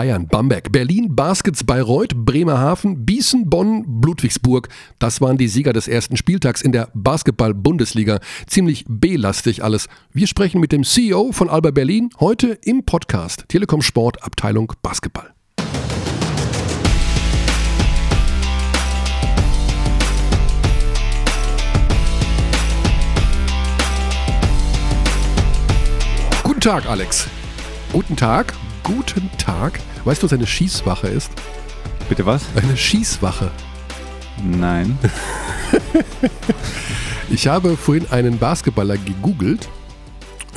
Bayern, Bamberg, Berlin, Baskets, Bayreuth, Bremerhaven, Bießen, Bonn, Ludwigsburg. Das waren die Sieger des ersten Spieltags in der Basketball-Bundesliga. Ziemlich B-lastig alles. Wir sprechen mit dem CEO von Alba Berlin heute im Podcast Telekom Sport Abteilung Basketball. Guten Tag, Alex. Guten Tag. Guten Tag. Weißt du, was eine Schießwache ist? Bitte was? Eine Schießwache. Nein. ich habe vorhin einen Basketballer gegoogelt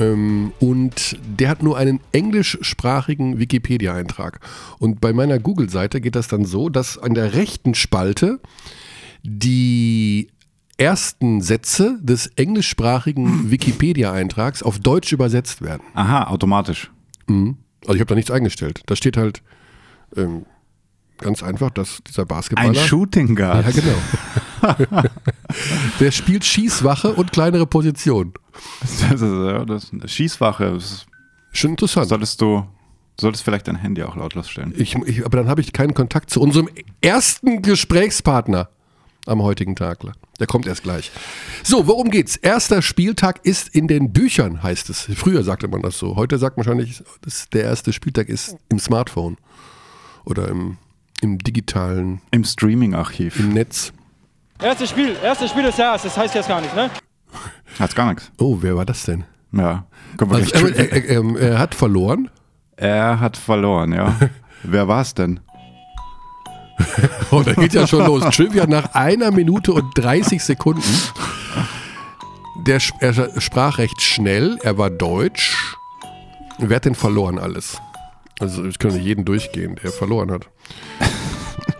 ähm, und der hat nur einen englischsprachigen Wikipedia-Eintrag. Und bei meiner Google-Seite geht das dann so, dass an der rechten Spalte die ersten Sätze des englischsprachigen Wikipedia-Eintrags auf Deutsch übersetzt werden. Aha, automatisch. Mhm. Also ich habe da nichts eingestellt. Da steht halt ähm, ganz einfach, dass dieser Basketballer... Ein Shooting Guard. Ja, genau. Der spielt Schießwache und kleinere Position. Das ist, das ist eine Schießwache. Das ist Schon interessant. Solltest du solltest vielleicht dein Handy auch lautlos stellen. Ich, ich, aber dann habe ich keinen Kontakt zu unserem ersten Gesprächspartner am heutigen Tag. Der kommt erst gleich. So, worum geht's? Erster Spieltag ist in den Büchern, heißt es. Früher sagte man das so. Heute sagt man wahrscheinlich, dass der erste Spieltag ist im Smartphone oder im, im digitalen. Im Streaming-Archiv. Im Netz. Erstes Spiel, erstes Spiel des Jahres, das heißt jetzt gar nichts, ne? Hat's gar nichts. Oh, wer war das denn? Ja. Also, er, er, er, er hat verloren? Er hat verloren, ja. wer war es denn? Oh, da geht ja schon los. Trivia nach einer Minute und 30 Sekunden. Der, er sprach recht schnell, er war deutsch. Wer hat denn verloren alles? Also ich könnte jeden durchgehen, der verloren hat.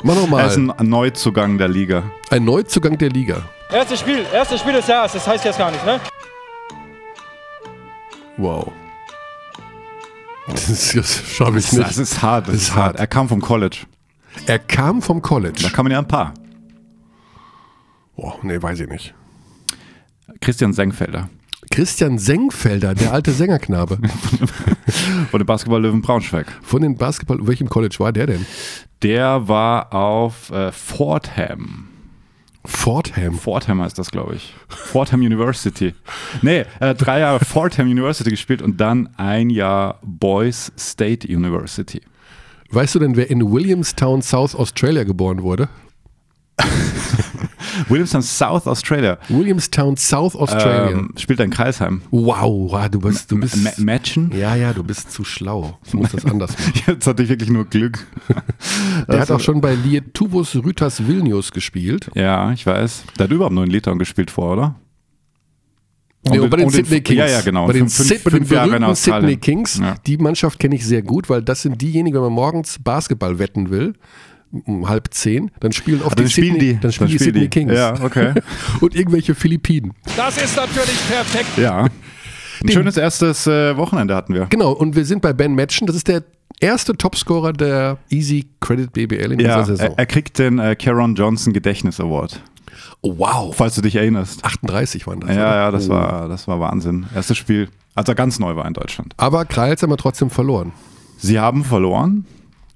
Mach nochmal. Er ist ein Neuzugang der Liga. Ein Neuzugang der Liga. Erstes Spiel, erstes Spiel des Jahres, das heißt jetzt gar nichts, ne? Wow. Das, ist, das schaffe ich nicht. Das ist hart, das, das ist hart. hart. Er kam vom College. Er kam vom College. Da kann man ja ein paar. Boah, nee, weiß ich nicht. Christian Senkfelder. Christian Senkfelder, der alte Sängerknabe. Von den Basketball-Löwen Braunschweig. Von den Basketball, welchem College war der denn? Der war auf äh, Fordham. Fordham? Fordham heißt das, glaube ich. Fordham University. Nee, äh, drei Jahre Fordham University gespielt und dann ein Jahr Boys State University. Weißt du denn, wer in Williamstown, South Australia geboren wurde? Williamstown, South Australia. Williamstown, South Australia. Ähm, spielt ein Kreisheim. Wow, du bist. Du bist M Matchen? Ja, ja, du bist zu schlau. Ich muss das anders machen. Jetzt hatte ich wirklich nur Glück. Der also, hat auch schon bei Lietuvus Rytas Vilnius gespielt. Ja, ich weiß. Der hat überhaupt nur in Litauen gespielt vor, oder? Nee, und bei den Sydney Kings. Ja, ja, genau. Bei den, fünf, Sid, bei den berühmten Sydney Kings. Ja. Die Mannschaft kenne ich sehr gut, weil das sind diejenigen, wenn man morgens Basketball wetten will, um halb zehn, dann spielen oft dann die, spielen Sydney, die, dann spielen dann die Sydney die. Kings. Ja, okay. und irgendwelche Philippinen. Das ist natürlich perfekt. Ja. Ein Den, schönes erstes äh, Wochenende hatten wir. Genau, und wir sind bei Ben Matchen. Das ist der erste Topscorer der Easy Credit BBL in ja, dieser Saison. Er, er kriegt den äh, Caron Johnson Gedächtnis Award. Oh, wow. Falls du dich erinnerst. 38 waren das. Ja, oder? ja, das, oh. war, das war Wahnsinn. Erstes Spiel, als er ganz neu war in Deutschland. Aber Kreils haben wir trotzdem verloren. Sie haben verloren.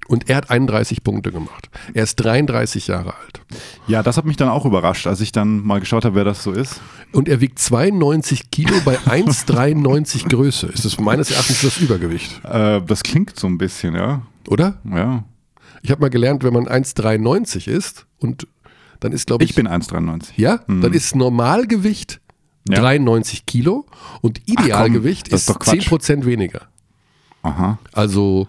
Und er hat 31 Punkte gemacht. Er ist 33 Jahre alt. Ja, das hat mich dann auch überrascht, als ich dann mal geschaut habe, wer das so ist. Und er wiegt 92 Kilo bei 1,93 Größe. Ist das meines Erachtens das Übergewicht? Äh, das klingt so ein bisschen, ja. Oder? Ja. Ich habe mal gelernt, wenn man 1,93 ist und dann ist, glaube ich. Ich bin 1,93. Ja, mhm. dann ist Normalgewicht ja. 93 Kilo und Idealgewicht Ach, komm, ist, ist 10% weniger. Aha. Also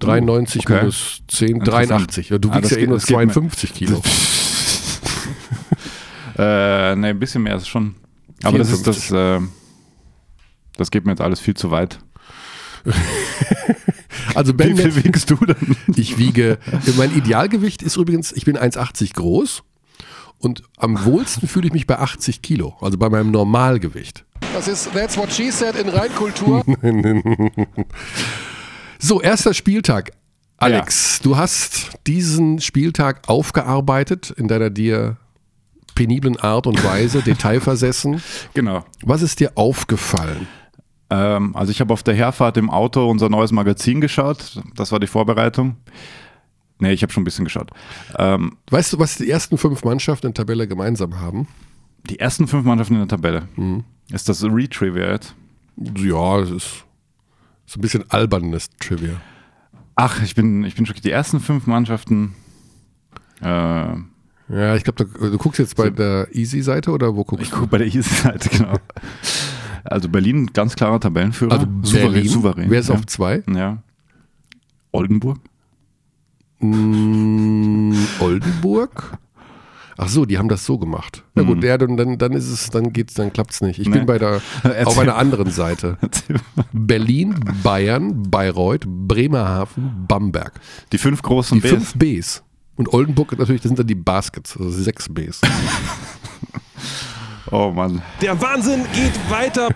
93 okay. minus 10, 83. Ja, du wiegst ah, ja eh nur 52 Kilo. äh, ne, ein bisschen mehr ist schon. Aber 54. das ist das, äh, das geht mir jetzt alles viel zu weit. also ben, Wie viel wiegst du denn? Ich wiege, mein Idealgewicht ist übrigens, ich bin 1,80 groß und am wohlsten fühle ich mich bei 80 Kilo, also bei meinem Normalgewicht. Das ist That's What She Said in Reinkultur. so, erster Spieltag. Alex, ja. du hast diesen Spieltag aufgearbeitet in deiner dir peniblen Art und Weise, detailversessen. Genau. Was ist dir aufgefallen? Ähm, also ich habe auf der Herfahrt im Auto unser neues Magazin geschaut. Das war die Vorbereitung. Nee, ich habe schon ein bisschen geschaut. Ähm, Weißt du, was die ersten fünf Mannschaften in der Tabelle gemeinsam haben? die ersten fünf Mannschaften in der Tabelle. Ist das Retrivia jetzt? Ja, es ist so ein bisschen albernes Trivia. Ach, ich bin, ich bin schockiert. Die ersten fünf Mannschaften. Äh, Ja, ich glaube, du, du guckst jetzt bei der Easy-Seite oder wo guckst ich gucke bei der Easy-Seite, genau. Also Berlin, ganz klarer Tabellenführer. Also souverän, Berlin. souverän. Wer ist ja. auf zwei? Ja. Oldenburg? Mm, Oldenburg? Ach so, die haben das so gemacht. Na gut, ja, dann, dann, dann ist es, dann geht's, dann klappt's nicht. Ich Nee. bin bei der Erzähl. auf einer anderen Seite. Berlin, Bayern, Bayreuth, Bremerhaven, Bamberg. Die fünf großen Die Bs. fünf Bs. Und Oldenburg natürlich, das sind dann die Baskets, also sechs Bs. Oh Mann. Der Wahnsinn geht weiter.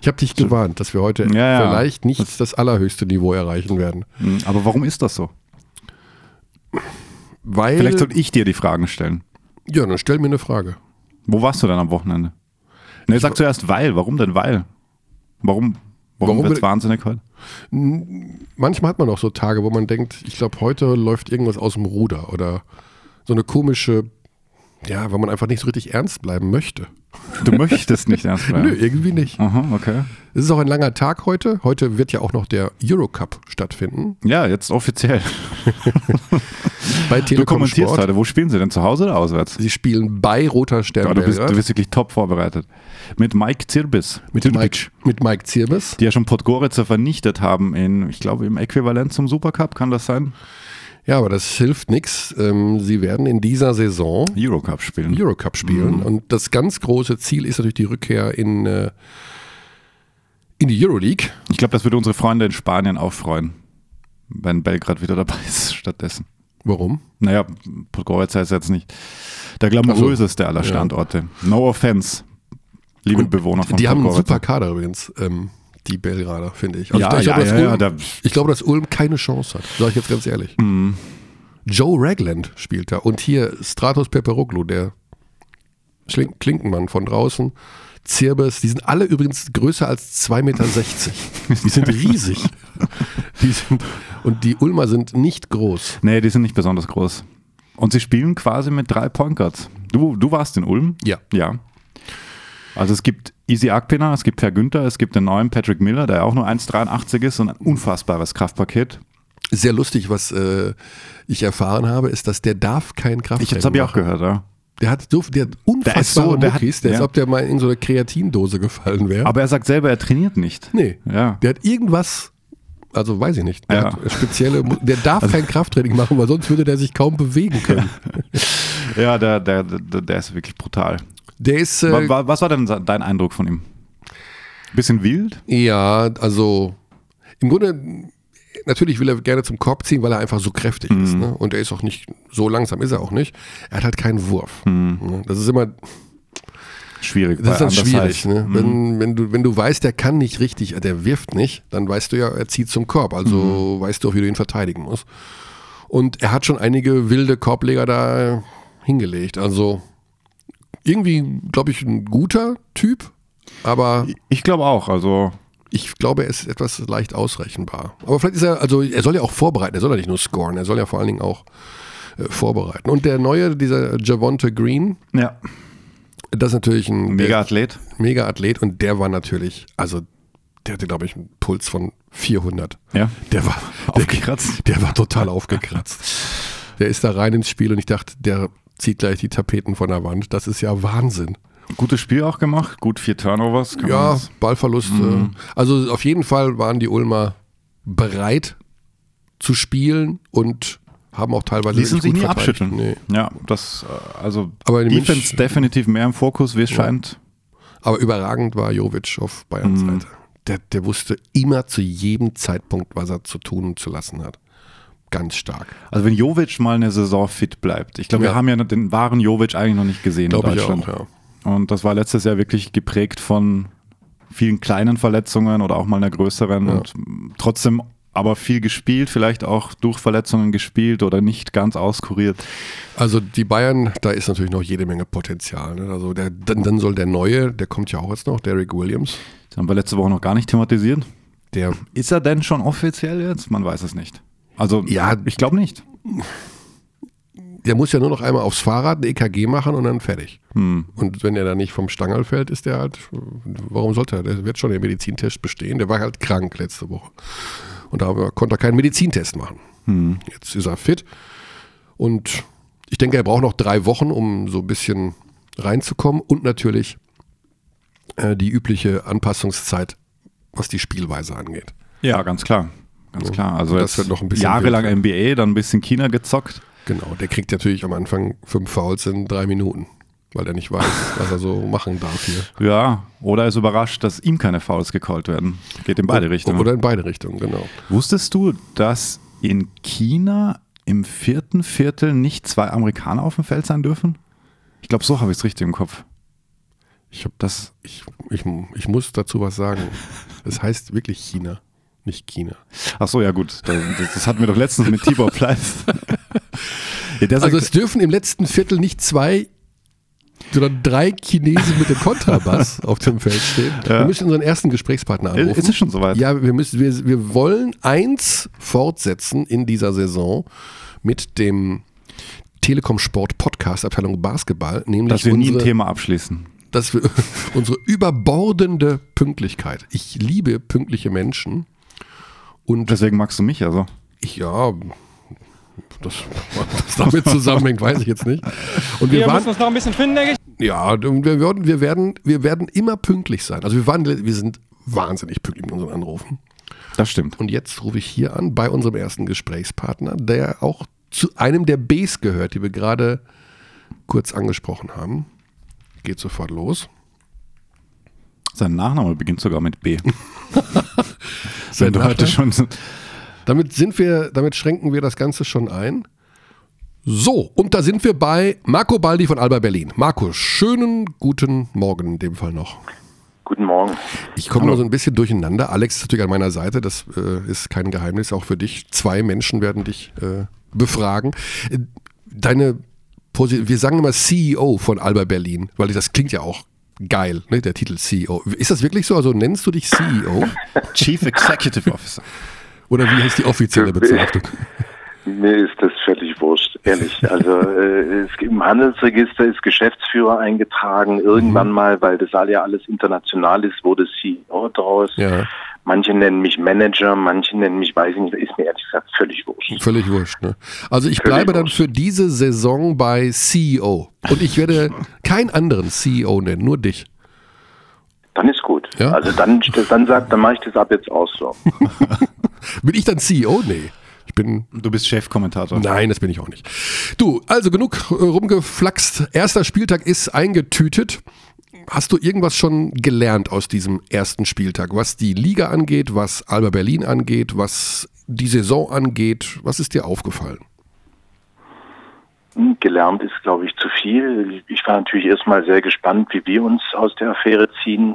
Ich habe dich gewarnt, dass wir heute Ja, ja. vielleicht nicht das allerhöchste Niveau erreichen werden. Hm, Aber warum ist das so? Weil. Vielleicht sollte ich dir die Fragen stellen. ja, dann stell mir eine Frage. Wo warst du dann am Wochenende? Ne, sag zuerst weil. Warum denn weil? Warum, warum, Warum wird's wahnsinnig heute? Manchmal hat man auch so Tage, wo man denkt, ich glaube, heute läuft irgendwas aus dem Ruder oder so eine komische, ja, weil man einfach nicht so richtig ernst bleiben möchte. Du möchtest nicht ernst bleiben. Nö, irgendwie nicht. Aha, okay. Es ist auch ein langer Tag heute. Heute wird ja auch noch der Eurocup stattfinden. Ja, jetzt offiziell. Bei Du Telekom kommentierst Sport. heute. Wo spielen sie denn? Zu Hause oder auswärts? Sie spielen bei Roter Stern Ja, du, bist, du bist wirklich top vorbereitet. Mit Mike Zirbis. mit, Mike, mit Mike Zirbis. Die ja schon Podgorica vernichtet haben in, ich glaube, im Äquivalent zum Supercup, kann das sein? Ja, aber das hilft nichts. Ähm, sie werden in dieser Saison Eurocup spielen. Eurocup spielen. Mhm. Und das ganz große Ziel ist natürlich die Rückkehr in, äh, in die Euroleague. Ich glaube, das würde unsere Freunde in Spanien auch freuen, wenn Belgrad wieder dabei ist stattdessen. Warum? Naja, Podgorica ist jetzt nicht der glamouröseste aller Standorte. No offense, liebe Bewohner von Die haben einen super Kader übrigens, ähm, die Belgrader, finde ich. Also Ja, ich, ja, glaube, dass ja, Ulm, ich glaube, dass Ulm keine Chance hat, sage ich jetzt ganz ehrlich. Mhm. Joe Ragland spielt da und hier Stratos Peperoglu, der Klinkenmann von draußen, Zirbes, die sind alle übrigens größer als 2,60 Meter. Die sind riesig. Die sind, und die Ulmer sind nicht groß. Nee, die sind nicht besonders groß. Und sie spielen quasi mit drei Point Guards. Du, du warst in Ulm? Ja. Ja. Also es gibt Easy Akpina, es gibt Per Günther, es gibt den neuen Patrick Miller, der auch nur 1,83 ist und ein unfassbares Kraftpaket. Sehr lustig, was äh, ich erfahren habe, ist, dass der darf kein Kraft Ich, das habe ich auch gehört, ja. Der hat, so, der hat unfassbare ist so- der hat- Muckis, der ist, ja. ob der mal in so eine Kreatindose gefallen wäre. Aber er sagt selber, er trainiert nicht. nee, Ja. der hat irgendwas, also weiß ich nicht, der Ja. Also hat spezielle, der darf kein Krafttraining machen, weil sonst würde der sich kaum bewegen können. Ja, der, der, der, der ist wirklich brutal. Der ist, äh, Wa- wa- Was war denn dein Eindruck von ihm? Bisschen wild? ja, also im Grunde, natürlich will er gerne zum Korb ziehen, weil er einfach so kräftig ist. Mhm. Ne? Und er ist auch nicht, so langsam ist er auch nicht. Er hat halt keinen Wurf. Mhm. Ne? Das ist immer, Schwierig. Das ist dann schwierig, ne? Mhm. Wenn, wenn, du, wenn du weißt, der kann nicht richtig, der wirft nicht, dann weißt du ja, er zieht zum Korb. Also Mhm. weißt du auch, wie du ihn verteidigen musst. Und er hat schon einige wilde Korbleger da hingelegt. Also irgendwie, glaube ich, ein guter Typ, aber Ich glaube auch. Also ich glaube, er ist etwas leicht ausrechenbar. Aber vielleicht ist er, also er soll ja auch vorbereiten, er soll ja nicht nur scoren, er soll ja vor allen Dingen auch äh, vorbereiten. Und der neue, dieser Javonte Green, ja, das ist natürlich ein mega Athlet. mega Athlet und der war natürlich, also der hatte, glaube ich, einen Puls von 400. Ja. Der war Aufgekratzt. Der, der war total aufgekratzt. Der ist da rein ins Spiel und ich dachte, der zieht gleich die Tapeten von der Wand. Das ist ja Wahnsinn. Gutes Spiel auch gemacht. Gut vier Turnovers. Ja, Ballverluste. Mhm. Also auf jeden Fall waren die Ulmer bereit zu spielen und haben auch teilweise Ließen sich nie abschütteln. Nee. Ja, das, äh, also Aber in Defense München- definitiv mehr im Fokus, wie es scheint. Aber überragend war Jovic auf Bayerns Mhm. Seite. Der, der wusste immer zu jedem Zeitpunkt, was er zu tun und zu lassen hat. Ganz stark. Also wenn Jovic mal eine Saison fit bleibt. Ich glaube, Ja. wir haben ja den wahren Jovic eigentlich noch nicht gesehen Glaube in ich auch. Deutschland. Ja. Und das war letztes Jahr wirklich geprägt von vielen kleinen Verletzungen oder auch mal einer größeren. Ja. Und trotzdem aber viel gespielt, vielleicht auch durch Verletzungen gespielt oder nicht ganz auskuriert. Also die Bayern, da ist natürlich noch jede Menge Potenzial. Ne? Also der, dann, dann soll der Neue, der kommt ja auch jetzt noch, Derek Williams. Das haben wir letzte Woche noch gar nicht thematisiert. Der, Ist er denn schon offiziell jetzt? Man weiß es nicht. Also, Ja. ich glaube nicht. der muss ja nur noch einmal aufs Fahrrad ein EKG machen und dann fertig. Hm. Und wenn er dann nicht vom Stangerl fällt, ist der halt, warum sollte er? Der wird schon den Medizintest bestehen. Der war halt krank letzte Woche. Und da konnte er keinen Medizintest machen. Hm. Jetzt ist er fit. Und ich denke, er braucht noch drei Wochen, um so ein bisschen reinzukommen. Und natürlich äh, die übliche Anpassungszeit, was die Spielweise angeht. Ja, ganz klar. Ganz klar. Also Das jetzt wird noch ein bisschen jahrelang. NBA, dann ein bisschen China gezockt. Genau, der kriegt natürlich am Anfang fünf Fouls in drei Minuten, weil er nicht weiß, was er so machen darf hier. Ja, oder ist überrascht, dass ihm keine Fouls gecallt werden. Geht in beide Richtungen. Oder in beide Richtungen, genau. Wusstest du, dass in China im vierten Viertel nicht zwei Amerikaner auf dem Feld sein dürfen? Ich glaube, so habe ich es richtig im Kopf. Ich, hab das, ich, ich, ich muss dazu was sagen. Es heißt wirklich China, nicht China. Ach so, ja gut. Das, das hatten wir doch letztens mit Tibor Pleiss. ja, Also es dürfen im letzten Viertel nicht zwei, sondern drei Chinesen mit dem Kontrabass auf dem Feld stehen. Ja. Wir müssen unseren ersten Gesprächspartner anrufen. ist es schon soweit? Ja, wir, müssen, wir, wir wollen eins fortsetzen in dieser Saison mit dem Telekom Sport Podcast Abteilung Basketball, nämlich dass wir nie ein unsere, Thema abschließen. dass wir, unsere überbordende Pünktlichkeit. Ich liebe pünktliche Menschen und Deswegen magst du mich also. ich, ja, das, was damit zusammenhängt, weiß ich jetzt nicht. Und wir Wir waren, müssen uns noch ein bisschen finden, denke ich. ja, und wir werden, wir werden, wir werden immer pünktlich sein. Also wir waren, wir sind wahnsinnig pünktlich mit unseren Anrufen. Das stimmt. Und jetzt rufe ich hier an bei unserem ersten Gesprächspartner, der auch zu einem der Bs gehört, die wir gerade kurz angesprochen haben. Geht sofort los. Sein Nachname beginnt sogar mit B. Wenn du heute schon. Damit sind wir, damit schränken wir das Ganze schon ein. So, und da sind wir bei Marco Baldi von Alba Berlin. Marco, schönen guten Morgen in dem Fall noch. Guten Morgen. Ich komme nur so ein bisschen durcheinander. Alex ist natürlich an meiner Seite, das äh, ist kein Geheimnis, auch für dich. Zwei Menschen werden dich äh, befragen. Äh, Deine Position, wir sagen immer CEO von Alba Berlin, weil das klingt ja auch geil, ne, der Titel CEO. Ist das wirklich so? Also nennst du dich CEO? Chief Executive Officer. Oder wie heißt die offizielle Bezeichnung? Mir ist das völlig wurscht, ehrlich. Also äh, es, im Handelsregister ist Geschäftsführer eingetragen. Irgendwann mal, weil das ja alles international ist, wurde CEO draus. Ja, Manche nennen mich Manager, manche nennen mich, weiß ich nicht, ist mir ehrlich gesagt völlig wurscht. völlig wurscht. Ne? Also ich Völlig bleibe dann wurscht. für diese Saison bei CEO. Und ich werde keinen anderen CEO nennen, nur dich. Dann ist gut. Ja? Also dann, dann sagt, dann mache ich das ab jetzt auch so. Bin ich dann CEO? Nee. Ich bin Du bist Chefkommentator. Nein, das bin ich auch nicht. Du, also genug rumgeflaxt. Erster Spieltag ist eingetütet. Hast du irgendwas schon gelernt aus diesem ersten Spieltag, was die Liga angeht, was Alba Berlin angeht, was die Saison angeht? Was ist dir aufgefallen? Hm, Gelernt ist, glaube ich, zu viel. Ich war natürlich erstmal sehr gespannt, wie wir uns aus der Affäre ziehen.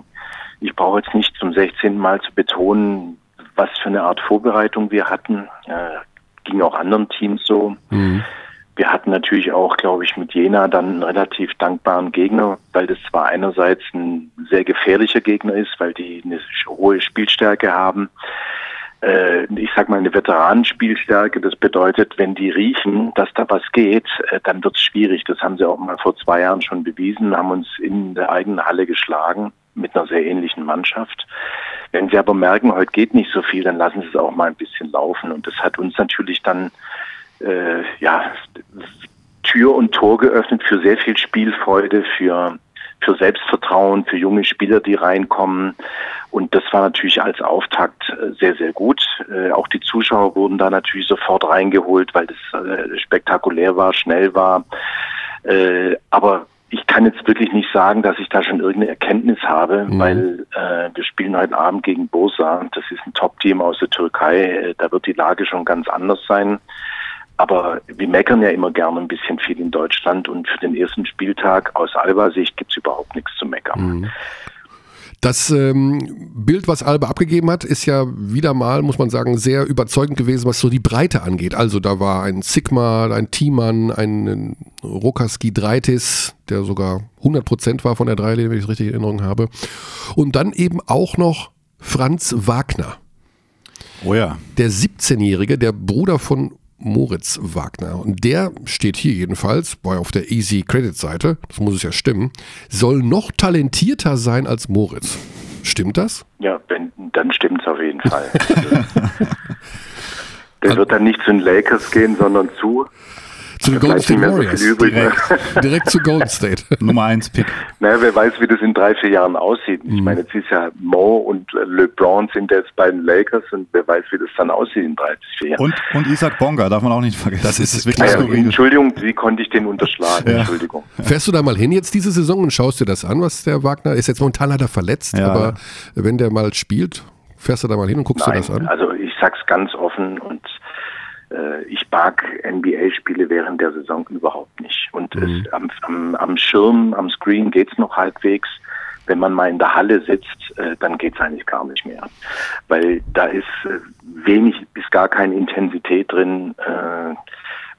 Ich brauche jetzt nicht zum 16. Mal zu betonen, was für eine Art Vorbereitung wir hatten. Äh, ging auch anderen Teams so. Wir hatten natürlich auch, glaube ich, mit Jena dann einen relativ dankbaren Gegner, weil das zwar einerseits ein sehr gefährlicher Gegner ist, weil die eine hohe Spielstärke haben, äh, ich sag mal eine Veteranenspielstärke. Das bedeutet, wenn die riechen, dass da was geht, äh, dann wird es schwierig. Das haben sie auch mal vor zwei Jahren schon bewiesen, haben uns in der eigenen Halle geschlagen mit einer sehr ähnlichen Mannschaft. Wenn sie aber merken, heute geht nicht so viel, dann lassen sie es auch mal ein bisschen laufen. Und das hat uns natürlich dann äh, ja Tür und Tor geöffnet für sehr viel Spielfreude, für für Selbstvertrauen, für junge Spieler, die reinkommen. Und das war natürlich als Auftakt äh, sehr, sehr gut. Äh, auch die Zuschauer wurden da natürlich sofort reingeholt, weil das äh, spektakulär war, schnell war. Äh, aber ich kann jetzt wirklich nicht sagen, dass ich da schon irgendeine Erkenntnis habe, Mhm. weil äh, wir spielen heute Abend gegen Bursa. Das ist ein Top-Team aus der Türkei. Äh, da wird die Lage schon ganz anders sein. Aber wir meckern ja immer gerne ein bisschen viel in Deutschland und für den ersten Spieltag aus Alba-Sicht gibt es überhaupt nichts zu meckern. Das ähm, Bild, was Alba abgegeben hat, ist ja wieder mal, muss man sagen, sehr überzeugend gewesen, was so die Breite angeht. Also da war ein Sigma, ein Thiemann, ein Rokaski Dreitis, der sogar 100% war von der Dreilinie, wenn ich es richtig in Erinnerung habe. Und dann eben auch noch Franz Wagner. Oh ja. Der 17-Jährige, der Bruder von Moritz Wagner. Und der steht hier jedenfalls, bei auf der Easy Credit Seite, das muss es ja stimmen, soll noch talentierter sein als Moritz. Stimmt das? Ja, wenn, dann stimmt es auf jeden Fall. der wird dann nicht zu den Lakers gehen, sondern zu zu den Golden State Warriors. So direkt, direkt zu Golden State. Nummer 1 Pick. Naja, wer weiß, wie das in drei, vier Jahren aussieht. Ich Mhm. meine, jetzt ist ja Mo und LeBron sind jetzt bei den Lakers und wer weiß, wie das dann aussieht in drei bis vier Jahren. Und, und Isaac Bonga, darf man auch nicht vergessen. Das ist wirklich klar. Naja, skurril. Entschuldigung, wie konnte ich den unterschlagen? Ja. Entschuldigung. Fährst du da mal hin jetzt diese Saison und schaust dir das an, was der Wagner ist? Jetzt momentan leider verletzt, Ja. aber wenn der mal spielt, fährst du da mal hin und guckst dir Nein, das an? also ich sag's ganz offen und ich mag NBA-Spiele während der Saison überhaupt nicht. Und Mhm. es, am, am, am Schirm, am Screen geht's noch halbwegs. Wenn man mal in der Halle sitzt, äh, dann geht's eigentlich gar nicht mehr. Weil da ist äh, wenig bis gar keine Intensität drin. Äh,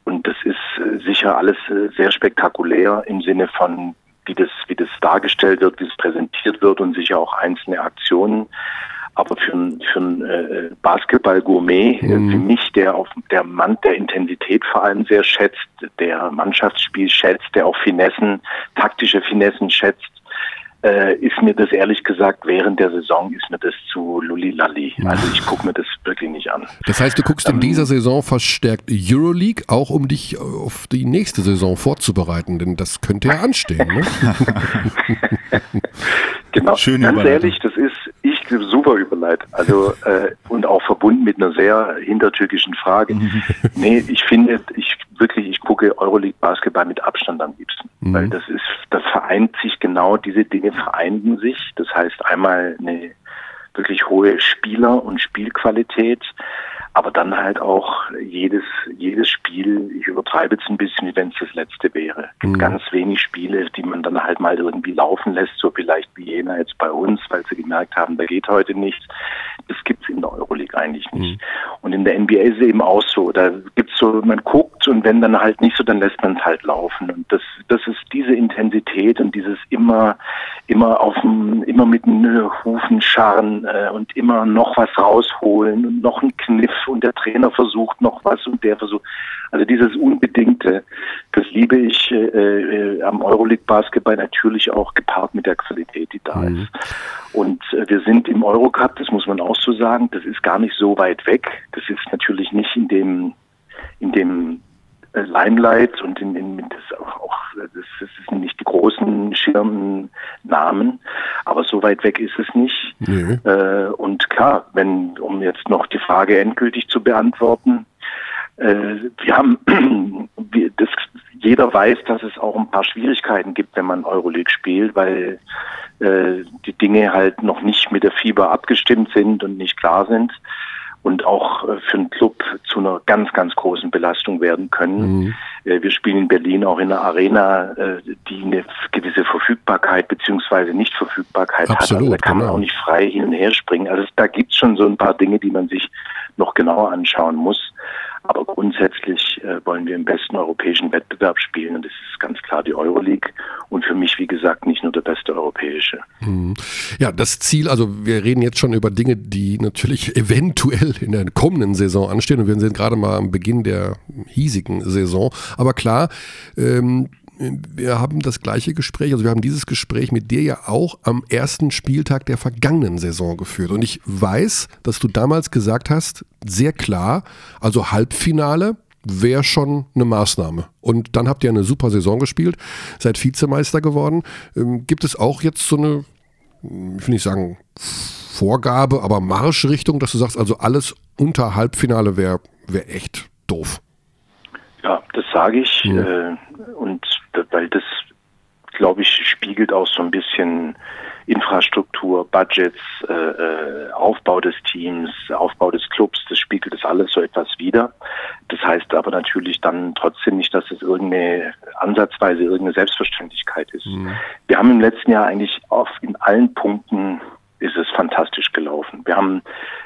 und das ist äh, sicher alles äh, sehr spektakulär im Sinne von, wie das, wie das dargestellt wird, wie es präsentiert wird und sicher auch einzelne Aktionen. Aber für einen für äh, Basketball-Gourmet, äh, Mhm. für mich, der auf der Mann der Intensität vor allem sehr schätzt, der Mannschaftsspiel schätzt, der auch Finessen, taktische Finessen schätzt, äh, ist mir das ehrlich gesagt während der Saison ist mir das zu lulli-lalli. Also ich gucke mir das wirklich nicht an. Das heißt, du guckst in dieser Saison verstärkt Euroleague, auch um dich auf die nächste Saison vorzubereiten, denn das könnte ja anstehen. Ne? Genau, Schöne ganz ehrlich, das ist ich super überleitet. Also äh, und auch verbunden mit einer sehr hintertürkischen Frage. nee, ich finde, ich wirklich, ich gucke Euroleague Basketball mit Abstand am liebsten, weil das ist, das vereint sich genau diese Dinge vereinten sich. Das heißt einmal eine wirklich hohe Spieler- und Spielqualität, aber dann halt auch jedes, jedes Spiel, ich übertreibe jetzt ein bisschen, wie wenn es das letzte wäre. Es gibt ganz wenig Spiele, die man dann halt mal irgendwie laufen lässt, so vielleicht wie jener jetzt bei uns, weil sie gemerkt haben, da geht heute nichts. Das gibt's in der Euroleague eigentlich nicht. Und in der NBA ist es eben auch so. Da gibt's so, man guckt und wenn dann halt nicht so, dann lässt man es halt laufen. Und das, das ist diese Intensität und dieses immer, immer auf dem, immer mit den Hufen scharren äh, und immer noch was rausholen und noch ein Kniff und der Trainer versucht noch was und der versucht. Also dieses Unbedingte, das liebe ich äh, äh, am Euroleague-Basketball natürlich auch gepaart mit der Qualität, die da ist. Und äh, wir sind im Eurocup, das muss man auch so sagen, das ist gar nicht so weit weg. Das ist natürlich nicht in dem, in dem Limelight und in, in das auch, auch das, das sind nicht die großen Schirmnamen, aber so weit weg ist es nicht. Nö. Äh, und klar, wenn, um jetzt noch die Frage endgültig zu beantworten, äh, wir haben, wir, das, jeder weiß, dass es auch ein paar Schwierigkeiten gibt, wenn man Euroleague spielt, weil äh, die Dinge halt noch nicht mit der Fieber abgestimmt sind und nicht klar sind und auch äh, für einen Club zu einer ganz, ganz großen Belastung werden können. Äh, Wir spielen in Berlin auch in einer Arena, äh, die eine gewisse Verfügbarkeit beziehungsweise Nichtverfügbarkeit Absolut, hat. Also da kann man genau. auch nicht frei hin und her springen. Also da gibt's schon so ein paar Dinge, die man sich noch genauer anschauen muss. Aber grundsätzlich äh, wollen wir im besten europäischen Wettbewerb spielen und das ist ganz klar die Euroleague und für mich, wie gesagt, nicht nur der beste europäische. Ja, das Ziel, also wir reden jetzt schon über Dinge, die natürlich eventuell in der kommenden Saison anstehen und wir sind gerade mal am Beginn der hiesigen Saison. Aber klar, ähm, wir haben das gleiche Gespräch, also wir haben dieses Gespräch mit dir ja auch am ersten Spieltag der vergangenen Saison geführt. Und ich weiß, dass du damals gesagt hast, sehr klar, also Halbfinale wäre schon eine Maßnahme. Und dann habt ihr eine super Saison gespielt, seid Vizemeister geworden. Ähm, gibt es auch jetzt so eine ich will nicht sagen Vorgabe, aber Marschrichtung, dass du sagst, also alles unter Halbfinale wäre wär echt doof. Ja, das sage ich. Äh, und weil das, glaube ich, spiegelt auch so ein bisschen Infrastruktur, Budgets, äh, äh, Aufbau des Teams, Aufbau des Clubs, das spiegelt das alles so etwas wider. Das heißt aber natürlich dann trotzdem nicht, dass es irgendeine ansatzweise irgendeine Selbstverständlichkeit ist. Wir haben im letzten Jahr eigentlich auf in allen Punkten ist es fantastisch gelaufen. Wir haben,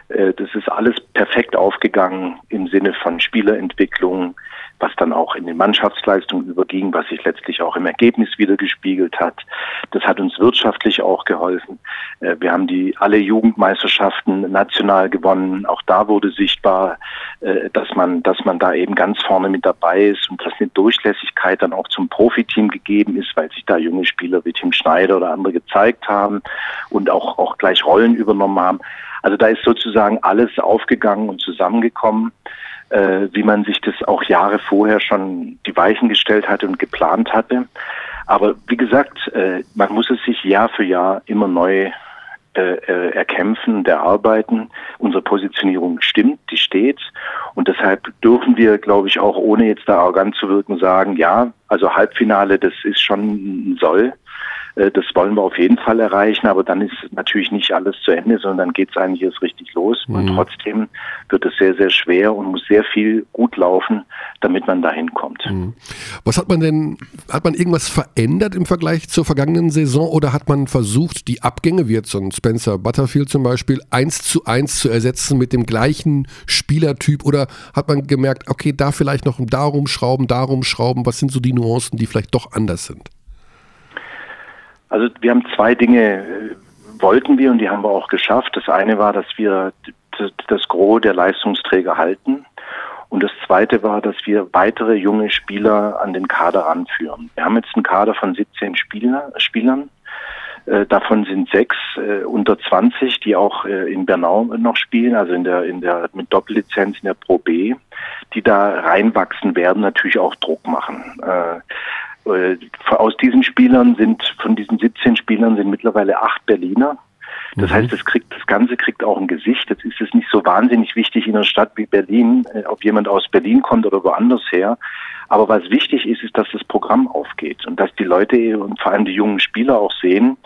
äh, das ist alles perfekt aufgegangen im Sinne von Spielerentwicklung, was dann auch in den Mannschaftsleistungen überging, was sich letztlich auch im Ergebnis wieder gespiegelt hat. Das hat uns wirtschaftlich auch geholfen. Äh, wir haben die alle Jugendmeisterschaften national gewonnen. Auch da wurde sichtbar, äh, dass man, dass man da eben ganz vorne mit dabei ist und dass eine Durchlässigkeit dann auch zum Profiteam gegeben ist, weil sich da junge Spieler wie Tim Schneider oder andere gezeigt haben und auch, auch gleich Rollen übernommen haben. Also da ist sozusagen alles aufgegangen und zusammengekommen äh, wie man sich das auch Jahre vorher schon die Weichen gestellt hatte und geplant hatte. Aber wie gesagt, äh, man muss es sich Jahr für Jahr immer neu äh, äh, erkämpfen und erarbeiten. Unsere Positionierung stimmt, die steht. Und deshalb dürfen wir, glaube ich, auch ohne jetzt da arrogant zu wirken, sagen, ja, also Halbfinale, das ist schon ein Soll. Äh, das wollen wir auf jeden Fall erreichen, aber dann ist natürlich nicht alles zu Ende, sondern dann geht es eigentlich erst richtig los. Mhm. Und trotzdem wird es sehr, sehr schwer und muss sehr viel gut laufen, damit man dahin kommt. Mhm. Was hat man denn, hat man irgendwas verändert im Vergleich zur vergangenen Saison oder hat man versucht, die Abgänge, wie jetzt so ein Spencer Butterfield zum Beispiel, eins zu eins zu ersetzen mit dem gleichen Spielertyp oder hat man gemerkt, okay, da vielleicht noch darum schrauben, darum schrauben, was sind so die Nuancen, die vielleicht doch anders sind? Also wir haben zwei Dinge äh, wollten wir und die haben wir auch geschafft. Das eine war, dass wir das Gros der Leistungsträger halten. Und das zweite war, dass wir weitere junge Spieler an den Kader ranführen. Wir haben jetzt einen Kader von 17 Spieler, Spielern. Äh, davon sind sechs äh, unter 20, die auch äh, in Bernau noch spielen, also in der, in der, mit Doppellizenz in der Pro B, die da reinwachsen werden, natürlich auch Druck machen. Äh, aus diesen Spielern sind, von diesen 17 Spielern sind mittlerweile acht Berliner. Das mhm. heißt, das, kriegt, das Ganze kriegt auch ein Gesicht. Jetzt ist es nicht so wahnsinnig wichtig in einer Stadt wie Berlin, äh, ob jemand aus Berlin kommt oder woanders her. Aber was wichtig ist, ist, dass das Programm aufgeht und dass die Leute und vor allem die jungen Spieler auch sehen,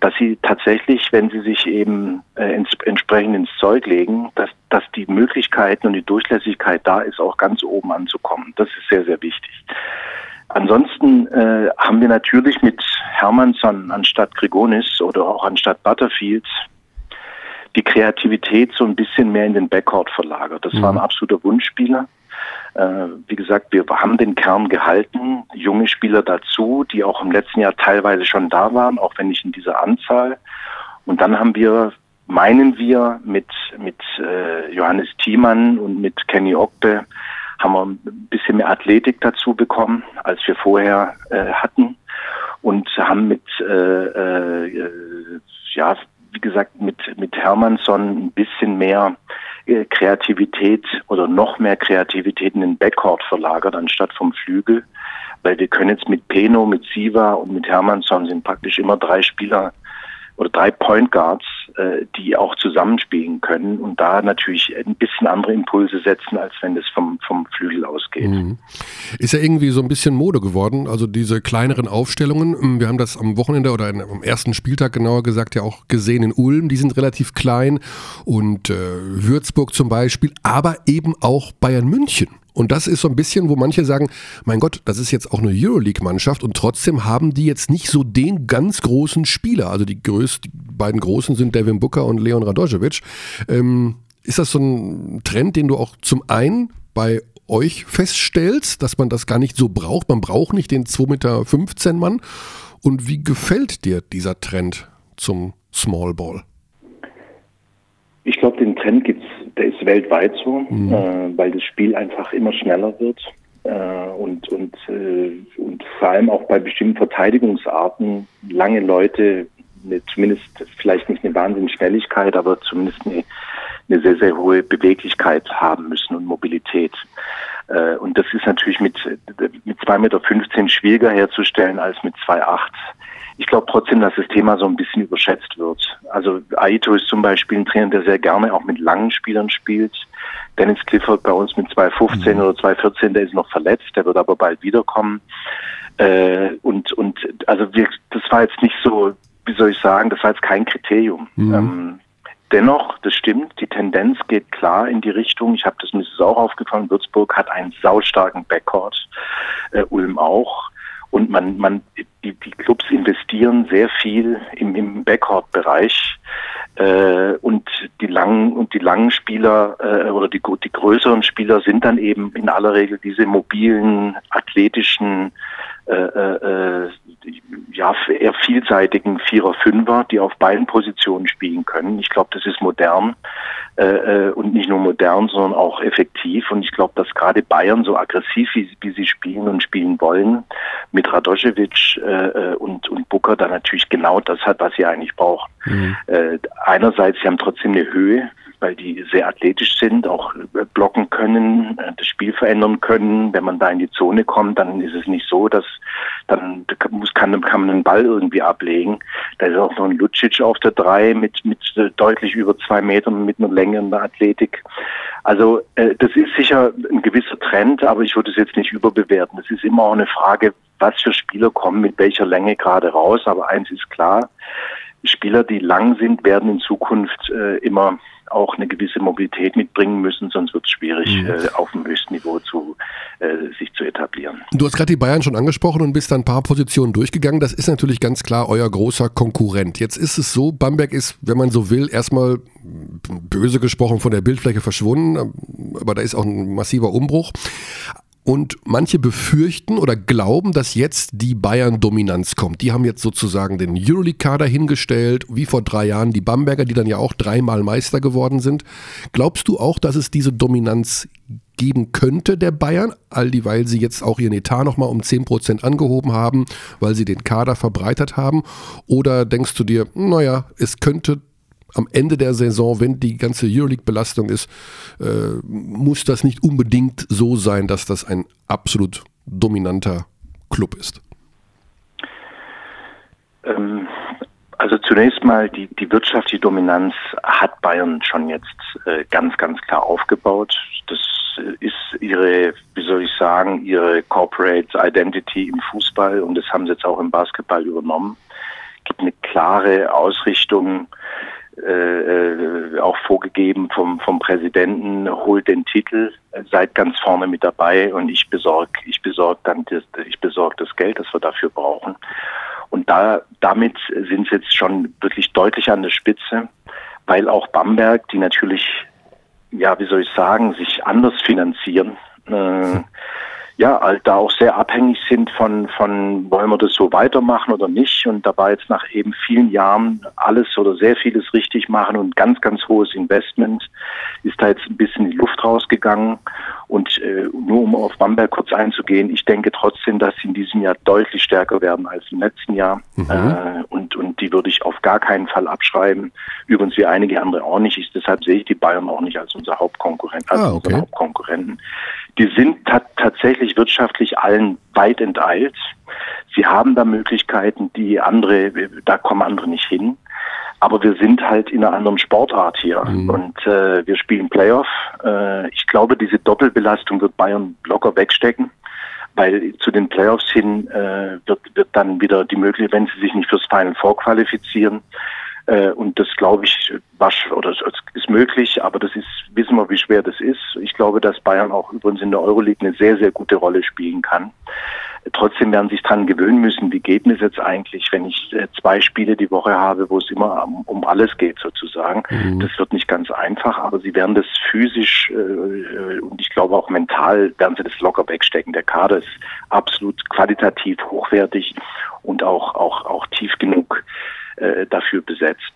dass sie tatsächlich, wenn sie sich eben äh, ins, entsprechend ins Zeug legen, dass, dass die Möglichkeiten und die Durchlässigkeit da ist, auch ganz oben anzukommen. Das ist sehr, sehr wichtig. Ansonsten äh, haben wir natürlich mit Hermannsson anstatt Grigonis oder auch anstatt Butterfield die Kreativität so ein bisschen mehr in den Backcourt verlagert. Das mhm. war ein mhm. absoluter Wunschspieler. Äh, wie gesagt, wir haben den Kern gehalten, junge Spieler dazu, die auch im letzten Jahr teilweise schon da waren, auch wenn nicht in dieser Anzahl. Und dann haben wir, meinen wir, mit, mit äh, Johannes Thiemann und mit Kenny Okbe haben wir ein bisschen mehr Athletik dazu bekommen, als wir vorher äh, hatten und haben mit, äh, äh, ja, wie gesagt, mit, mit Hermannsson ein bisschen mehr äh, Kreativität oder noch mehr Kreativität in den Backcourt verlagert, anstatt vom Flügel. Weil wir können jetzt mit Peno, mit Siva und mit Hermannsson sind praktisch immer drei Spieler oder drei Point Guards, äh, die auch zusammenspielen können und da natürlich ein bisschen andere Impulse setzen, als wenn es vom, vom Flügel ausgeht. Mhm. Ist ja irgendwie so ein bisschen Mode geworden, also diese kleineren Aufstellungen. Ähm, wir haben das am Wochenende oder am ersten Spieltag genauer gesagt ja auch gesehen in Ulm, die sind relativ klein und äh, Würzburg zum Beispiel, aber eben auch Bayern München. Und das ist so ein bisschen, wo manche sagen, mein Gott, das ist jetzt auch eine Euroleague-Mannschaft und trotzdem haben die jetzt nicht so den ganz großen Spieler. Also die, größten, die beiden großen sind Devin Booker und Leon Radojevic. Ähm, ist das so ein Trend, den du auch zum einen bei euch feststellst, dass man das gar nicht so braucht? Man braucht nicht den 2,15 Meter Mann. Und wie gefällt dir dieser Trend zum Small Ball? Ich glaube, den Trend gibt es der ist weltweit so, mhm. äh, weil das Spiel einfach immer schneller wird. Äh, und, und, äh, und vor allem auch bei bestimmten Verteidigungsarten lange Leute, eine, zumindest vielleicht nicht eine Wahnsinnsschnelligkeit, aber zumindest eine, eine sehr, sehr hohe Beweglichkeit haben müssen und Mobilität. Äh, und das ist natürlich mit, mit 2,15 Meter schwieriger herzustellen als mit 2,8 ich glaube trotzdem, dass das Thema so ein bisschen überschätzt wird. Also Aito ist zum Beispiel ein Trainer, der sehr gerne auch mit langen Spielern spielt. Dennis Clifford bei uns mit 2,15 mhm. oder 2,14, der ist noch verletzt, der wird aber bald wiederkommen. Äh, und, und also wir, das war jetzt nicht so, wie soll ich sagen, das war jetzt kein Kriterium. Mhm. Ähm, dennoch, das stimmt, die Tendenz geht klar in die Richtung. Ich habe das, mir auch aufgefallen, Würzburg hat einen saustarken Backcourt, äh, Ulm auch. Und man, man, die, die Clubs investieren sehr viel im, im Backcourt-Bereich. Äh, und die langen und die langen Spieler äh, oder die, die größeren Spieler sind dann eben in aller Regel diese mobilen, athletischen, äh, äh, ja, eher vielseitigen Vierer, Fünfer, die auf beiden Positionen spielen können. Ich glaube, das ist modern äh, äh, und nicht nur modern, sondern auch effektiv. Und ich glaube, dass gerade Bayern so aggressiv, wie, wie, sie spielen und spielen wollen, mit Radoschewitsch äh, und, und Booker da natürlich genau das hat, was sie eigentlich brauchen. Mhm. Äh, einerseits, sie haben trotzdem eine Höhe, weil die sehr athletisch sind, auch blocken können, äh, das Spiel verändern können. Wenn man da in die Zone kommt, dann ist es nicht so, dass dann muss, kann, kann man einen Ball irgendwie ablegen. Da ist auch noch ein Lucic auf der Drei mit, mit äh, deutlich über zwei Metern, mit einer Länge in der Athletik. Also äh, das ist sicher ein gewisser Trend, aber ich würde es jetzt nicht überbewerten. Es ist immer auch eine Frage, was für Spieler kommen mit welcher Länge gerade raus. Aber eins ist klar, Spieler, die lang sind, werden in Zukunft äh, immer auch eine gewisse Mobilität mitbringen müssen, sonst wird es schwierig, mhm. äh, auf dem höchsten Niveau zu, äh, sich zu etablieren. Du hast gerade die Bayern schon angesprochen und bist da ein paar Positionen durchgegangen. Das ist natürlich ganz klar euer großer Konkurrent. Jetzt ist es so, Bamberg ist, wenn man so will, erstmal böse gesprochen von der Bildfläche verschwunden, aber da ist auch ein massiver Umbruch. Und manche befürchten oder glauben, dass jetzt die Bayern-Dominanz kommt. Die haben jetzt sozusagen den Euroleague-Kader hingestellt, wie vor drei Jahren die Bamberger, die dann ja auch dreimal Meister geworden sind. Glaubst du auch, dass es diese Dominanz geben könnte der Bayern, all dieweil sie jetzt auch ihren Etat nochmal um 10% angehoben haben, weil sie den Kader verbreitert haben? Oder denkst du dir, naja, es könnte am Ende der Saison, wenn die ganze Euroleague-Belastung ist, äh, muss das nicht unbedingt so sein, dass das ein absolut dominanter Club ist? Ähm, also zunächst mal, die, die wirtschaftliche Dominanz hat Bayern schon jetzt äh, ganz, ganz klar aufgebaut. Das ist ihre, wie soll ich sagen, ihre Corporate Identity im Fußball und das haben sie jetzt auch im Basketball übernommen. Es gibt eine klare Ausrichtung äh, auch vorgegeben vom, vom Präsidenten, holt den Titel, seid ganz vorne mit dabei und ich besorge ich besorg dann das, ich besorg das Geld, das wir dafür brauchen. Und da, damit sind sie jetzt schon wirklich deutlich an der Spitze, weil auch Bamberg, die natürlich, ja, wie soll ich sagen, sich anders finanzieren, äh, ja, halt da auch sehr abhängig sind von, von, wollen wir das so weitermachen oder nicht. Und dabei jetzt nach eben vielen Jahren alles oder sehr vieles richtig machen und ganz, ganz hohes Investment ist da jetzt ein bisschen die Luft rausgegangen. Und äh, nur um auf Bamberg kurz einzugehen, ich denke trotzdem, dass sie in diesem Jahr deutlich stärker werden als im letzten Jahr. Mhm. Äh, und, und die würde ich auf gar keinen Fall abschreiben. Übrigens wie einige andere auch nicht. Ich, deshalb sehe ich die Bayern auch nicht als unser Hauptkonkurrent, als ah, okay. Hauptkonkurrenten. Die sind tatsächlich wirtschaftlich allen weit enteilt. Sie haben da Möglichkeiten, die andere, da kommen andere nicht hin. Aber wir sind halt in einer anderen Sportart hier mhm. und äh, wir spielen Playoff. Äh, ich glaube, diese Doppelbelastung wird Bayern locker wegstecken, weil zu den Playoffs hin äh, wird, wird dann wieder die Möglichkeit, wenn sie sich nicht fürs Final vorqualifizieren, und das glaube ich, was, oder ist möglich, aber das ist, wissen wir, wie schwer das ist. Ich glaube, dass Bayern auch übrigens in der Euroleague eine sehr, sehr gute Rolle spielen kann. Trotzdem werden sie sich dran gewöhnen müssen, wie geht es jetzt eigentlich, wenn ich äh, zwei Spiele die Woche habe, wo es immer um, um alles geht sozusagen. Mhm. Das wird nicht ganz einfach, aber sie werden das physisch äh, und ich glaube auch mental werden sie das locker wegstecken. Der Kader ist absolut qualitativ hochwertig und auch, auch, auch tief genug äh, dafür besetzt.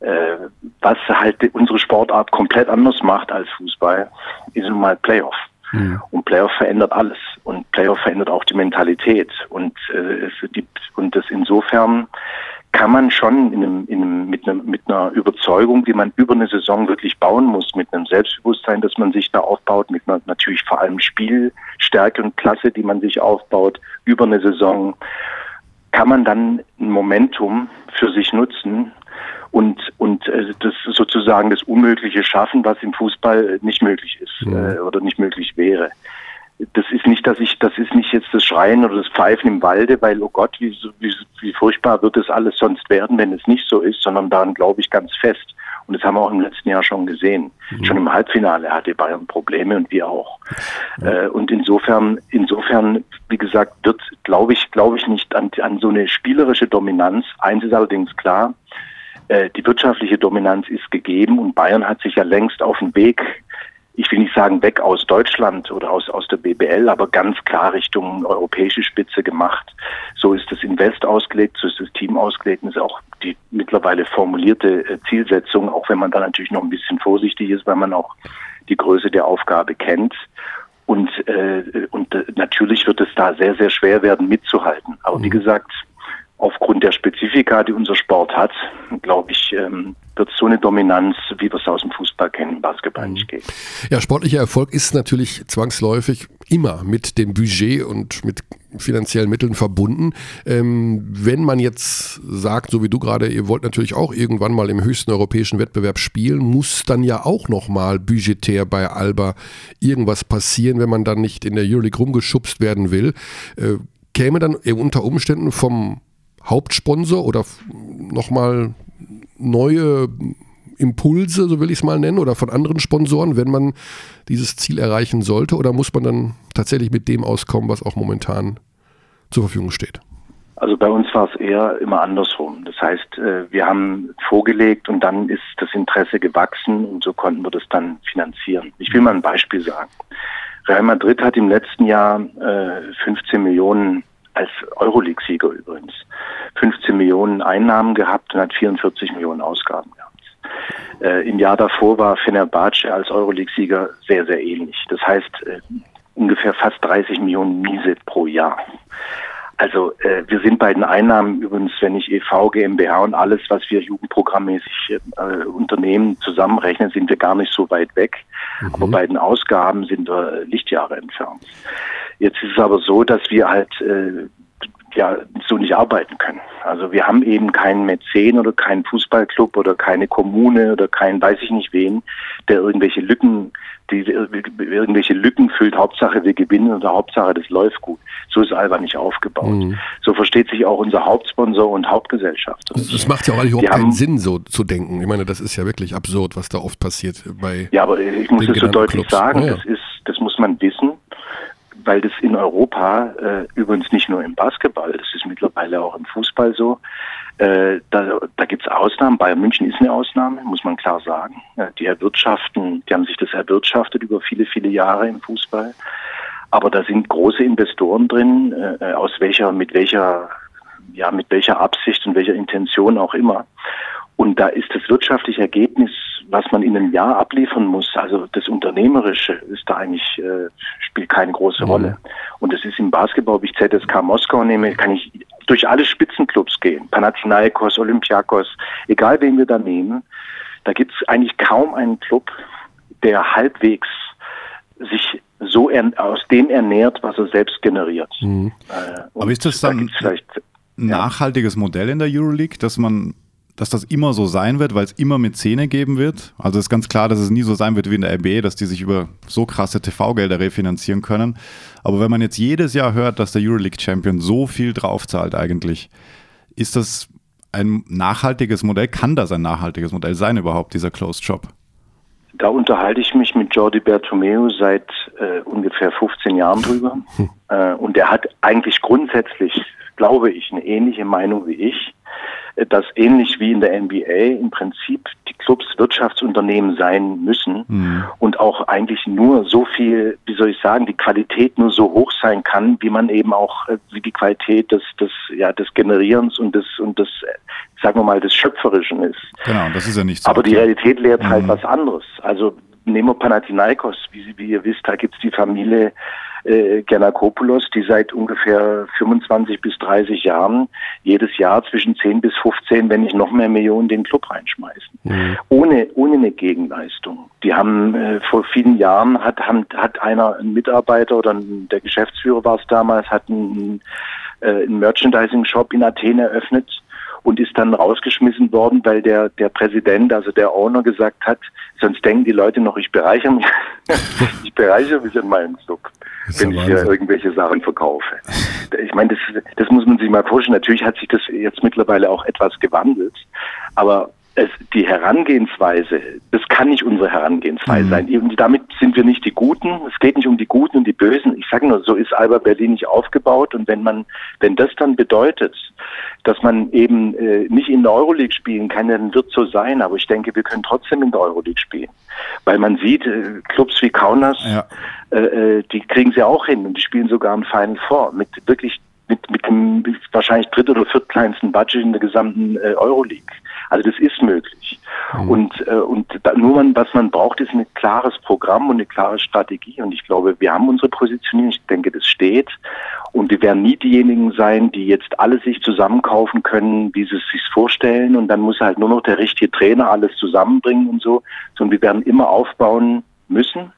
Äh, was halt unsere Sportart komplett anders macht als Fußball, ist nun mal Playoff. Mhm. Und Playoff verändert alles. Und Playoff verändert auch die Mentalität. Und, äh, es, die, und das insofern kann man schon in einem, in einem, mit, einem, mit einer Überzeugung, die man über eine Saison wirklich bauen muss, mit einem Selbstbewusstsein, das man sich da aufbaut, mit einer natürlich vor allem Spielstärke und Klasse, die man sich aufbaut über eine Saison, kann man dann ein Momentum für sich nutzen und, und äh, das sozusagen das Unmögliche schaffen, was im Fußball nicht möglich ist äh, oder nicht möglich wäre. das ist nicht, dass ich, das ist nicht jetzt das Schreien oder das Pfeifen im Walde, weil, oh Gott, wie, wie, wie furchtbar wird das alles sonst werden, wenn es nicht so ist, sondern daran glaube ich ganz fest. Und das haben wir auch im letzten Jahr schon gesehen. Mhm. Schon im Halbfinale hatte Bayern Probleme und wir auch. Ja. Äh, und insofern, insofern, wie gesagt, wird, glaube ich, glaube ich nicht an, an so eine spielerische Dominanz. Eins ist allerdings klar, äh, die wirtschaftliche Dominanz ist gegeben und Bayern hat sich ja längst auf den Weg ich will nicht sagen weg aus Deutschland oder aus, aus der BBL, aber ganz klar Richtung europäische Spitze gemacht. So ist das Invest ausgelegt, so ist das Team ausgelegt und ist auch die mittlerweile formulierte äh, Zielsetzung, auch wenn man da natürlich noch ein bisschen vorsichtig ist, weil man auch die Größe der Aufgabe kennt. Und, äh, und äh, natürlich wird es da sehr, sehr schwer werden, mitzuhalten. Aber wie mhm. gesagt, aufgrund der Spezifika, die unser Sport hat, glaube ich, ähm, wird so eine Dominanz, wie wir es aus dem Fußball kennen, Basketball nicht geben. Ja, sportlicher Erfolg ist natürlich zwangsläufig immer mit dem Budget und mit finanziellen Mitteln verbunden. Ähm, wenn man jetzt sagt, so wie du gerade, ihr wollt natürlich auch irgendwann mal im höchsten europäischen Wettbewerb spielen, muss dann ja auch nochmal budgetär bei Alba irgendwas passieren, wenn man dann nicht in der Euroleague rumgeschubst werden will. Äh, käme dann unter Umständen vom Hauptsponsor oder nochmal neue Impulse, so will ich es mal nennen, oder von anderen Sponsoren, wenn man dieses Ziel erreichen sollte? Oder muss man dann tatsächlich mit dem auskommen, was auch momentan zur Verfügung steht? Also bei uns war es eher immer andersrum. Das heißt, äh, wir haben vorgelegt und dann ist das Interesse gewachsen und so konnten wir das dann finanzieren. Ich will mal ein Beispiel sagen. Real Madrid hat im letzten Jahr 15 äh, Millionen als Euroleague-Sieger übrigens 15 Millionen Einnahmen gehabt und hat 44 Millionen Ausgaben gehabt. Äh, Im Jahr davor war Fenerbahce als Euroleague-Sieger sehr, sehr ähnlich. Das heißt, äh, ungefähr fast 30 Millionen Miese pro Jahr. Also äh, wir sind bei den Einnahmen übrigens, wenn ich EV, GmbH und alles, was wir jugendprogrammmäßig äh, unternehmen, zusammenrechnen, sind wir gar nicht so weit weg. Mhm. Aber bei den Ausgaben sind wir Lichtjahre entfernt. Jetzt ist es aber so, dass wir halt äh, ja so nicht arbeiten können. Also wir haben eben keinen Mäzen oder keinen Fußballclub oder keine Kommune oder keinen weiß ich nicht wen, der irgendwelche Lücken, die irgendwelche Lücken füllt. Hauptsache wir gewinnen oder Hauptsache das läuft gut. So ist Alba nicht aufgebaut. Mhm. So versteht sich auch unser Hauptsponsor und Hauptgesellschaft. Das macht ja auch eigentlich überhaupt keinen Sinn, so zu denken. Ich meine, das ist ja wirklich absurd, was da oft passiert bei. Ja, aber ich muss es so deutlich Clubs. sagen, oh ja. das ist, das muss man wissen weil das in Europa, äh, übrigens nicht nur im Basketball, das ist mittlerweile auch im Fußball so, äh, da, da gibt es Ausnahmen. Bayern München ist eine Ausnahme, muss man klar sagen. Ja, die erwirtschaften, die haben sich das erwirtschaftet über viele, viele Jahre im Fußball. Aber da sind große Investoren drin, äh, aus welcher, mit welcher, ja, mit welcher Absicht und welcher Intention auch immer. Und da ist das wirtschaftliche Ergebnis, was man in einem Jahr abliefern muss, also das Unternehmerische, ist da eigentlich, äh, spielt keine große mhm. Rolle. Und das ist im Basketball, ob ich ZSK Moskau nehme, kann ich durch alle Spitzenclubs gehen. Panathinaikos, Olympiakos, egal wen wir da nehmen. Da gibt es eigentlich kaum einen Club, der halbwegs sich so aus dem ernährt, was er selbst generiert. Mhm. Äh, Aber ist das dann da ein nachhaltiges Modell in der Euroleague, dass man dass das immer so sein wird, weil es immer mit Zähne geben wird. Also ist ganz klar, dass es nie so sein wird wie in der NBA, dass die sich über so krasse TV-Gelder refinanzieren können. Aber wenn man jetzt jedes Jahr hört, dass der Euroleague-Champion so viel draufzahlt eigentlich, ist das ein nachhaltiges Modell? Kann das ein nachhaltiges Modell sein überhaupt, dieser Closed Shop? Da unterhalte ich mich mit Jordi Bertomeu seit äh, ungefähr 15 Jahren drüber. Hm. Äh, und er hat eigentlich grundsätzlich, glaube ich, eine ähnliche Meinung wie ich dass ähnlich wie in der NBA im Prinzip die Clubs Wirtschaftsunternehmen sein müssen mhm. und auch eigentlich nur so viel, wie soll ich sagen, die Qualität nur so hoch sein kann, wie man eben auch, äh, wie die Qualität des, des, ja, des Generierens und des, und des, sagen wir mal, des Schöpferischen ist. Genau, das ist ja nicht so. Aber die Realität lehrt halt mhm. halt was anderes. Also nehmen wir Panathinaikos, wie, wie ihr wisst, da gibt es die Familie äh, Giannakopoulos, die seit ungefähr 25 bis 30 Jahren jedes Jahr zwischen 10 bis 15, wenn nicht noch mehr Millionen, den Club reinschmeißen. Mhm. Ohne, ohne eine Gegenleistung. Die haben äh, vor vielen Jahren hat, haben, hat einer, ein Mitarbeiter oder ein, der Geschäftsführer war es damals, hat einen, äh, einen Merchandising-Shop in Athen eröffnet und ist dann rausgeschmissen worden, weil der, der Präsident, also der Owner gesagt hat, sonst denken die Leute noch, ich bereichere mich, ich bereichere mich an meinem Club, wenn ich hier irgendwelche Sachen verkaufe. Ich meine, das, das muss man sich mal vorstellen. Natürlich hat sich das jetzt mittlerweile auch etwas gewandelt, aber es, die Herangehensweise, das kann nicht unsere Herangehensweise mhm. sein. Und damit sind wir nicht die Guten. Es geht nicht um die Guten und die Bösen. Ich sage nur, so ist Alba Berlin nicht aufgebaut. Und wenn man, wenn das dann bedeutet, dass man eben äh, nicht in der Euroleague spielen kann, dann wird so sein. Aber ich denke, wir können trotzdem in der Euroleague spielen, weil man sieht, äh, Clubs wie Kaunas, ja. äh, äh die kriegen sie auch hin und die spielen sogar im Final Four mit wirklich mit, mit dem wahrscheinlich dritt- oder viertkleinsten Budget in der gesamten äh, Euroleague. Also das ist möglich. Mhm. Und, äh, und da, nur man, was man braucht, ist ein klares Programm und eine klare Strategie. Und ich glaube, wir haben unsere Positionierung. Ich denke, das steht. Und wir werden nie diejenigen sein, die jetzt alle sich zusammenkaufen können, wie sie es sich vorstellen. Und dann muss halt nur noch der richtige Trainer alles zusammenbringen und so. Sondern wir werden immer aufbauen müssen.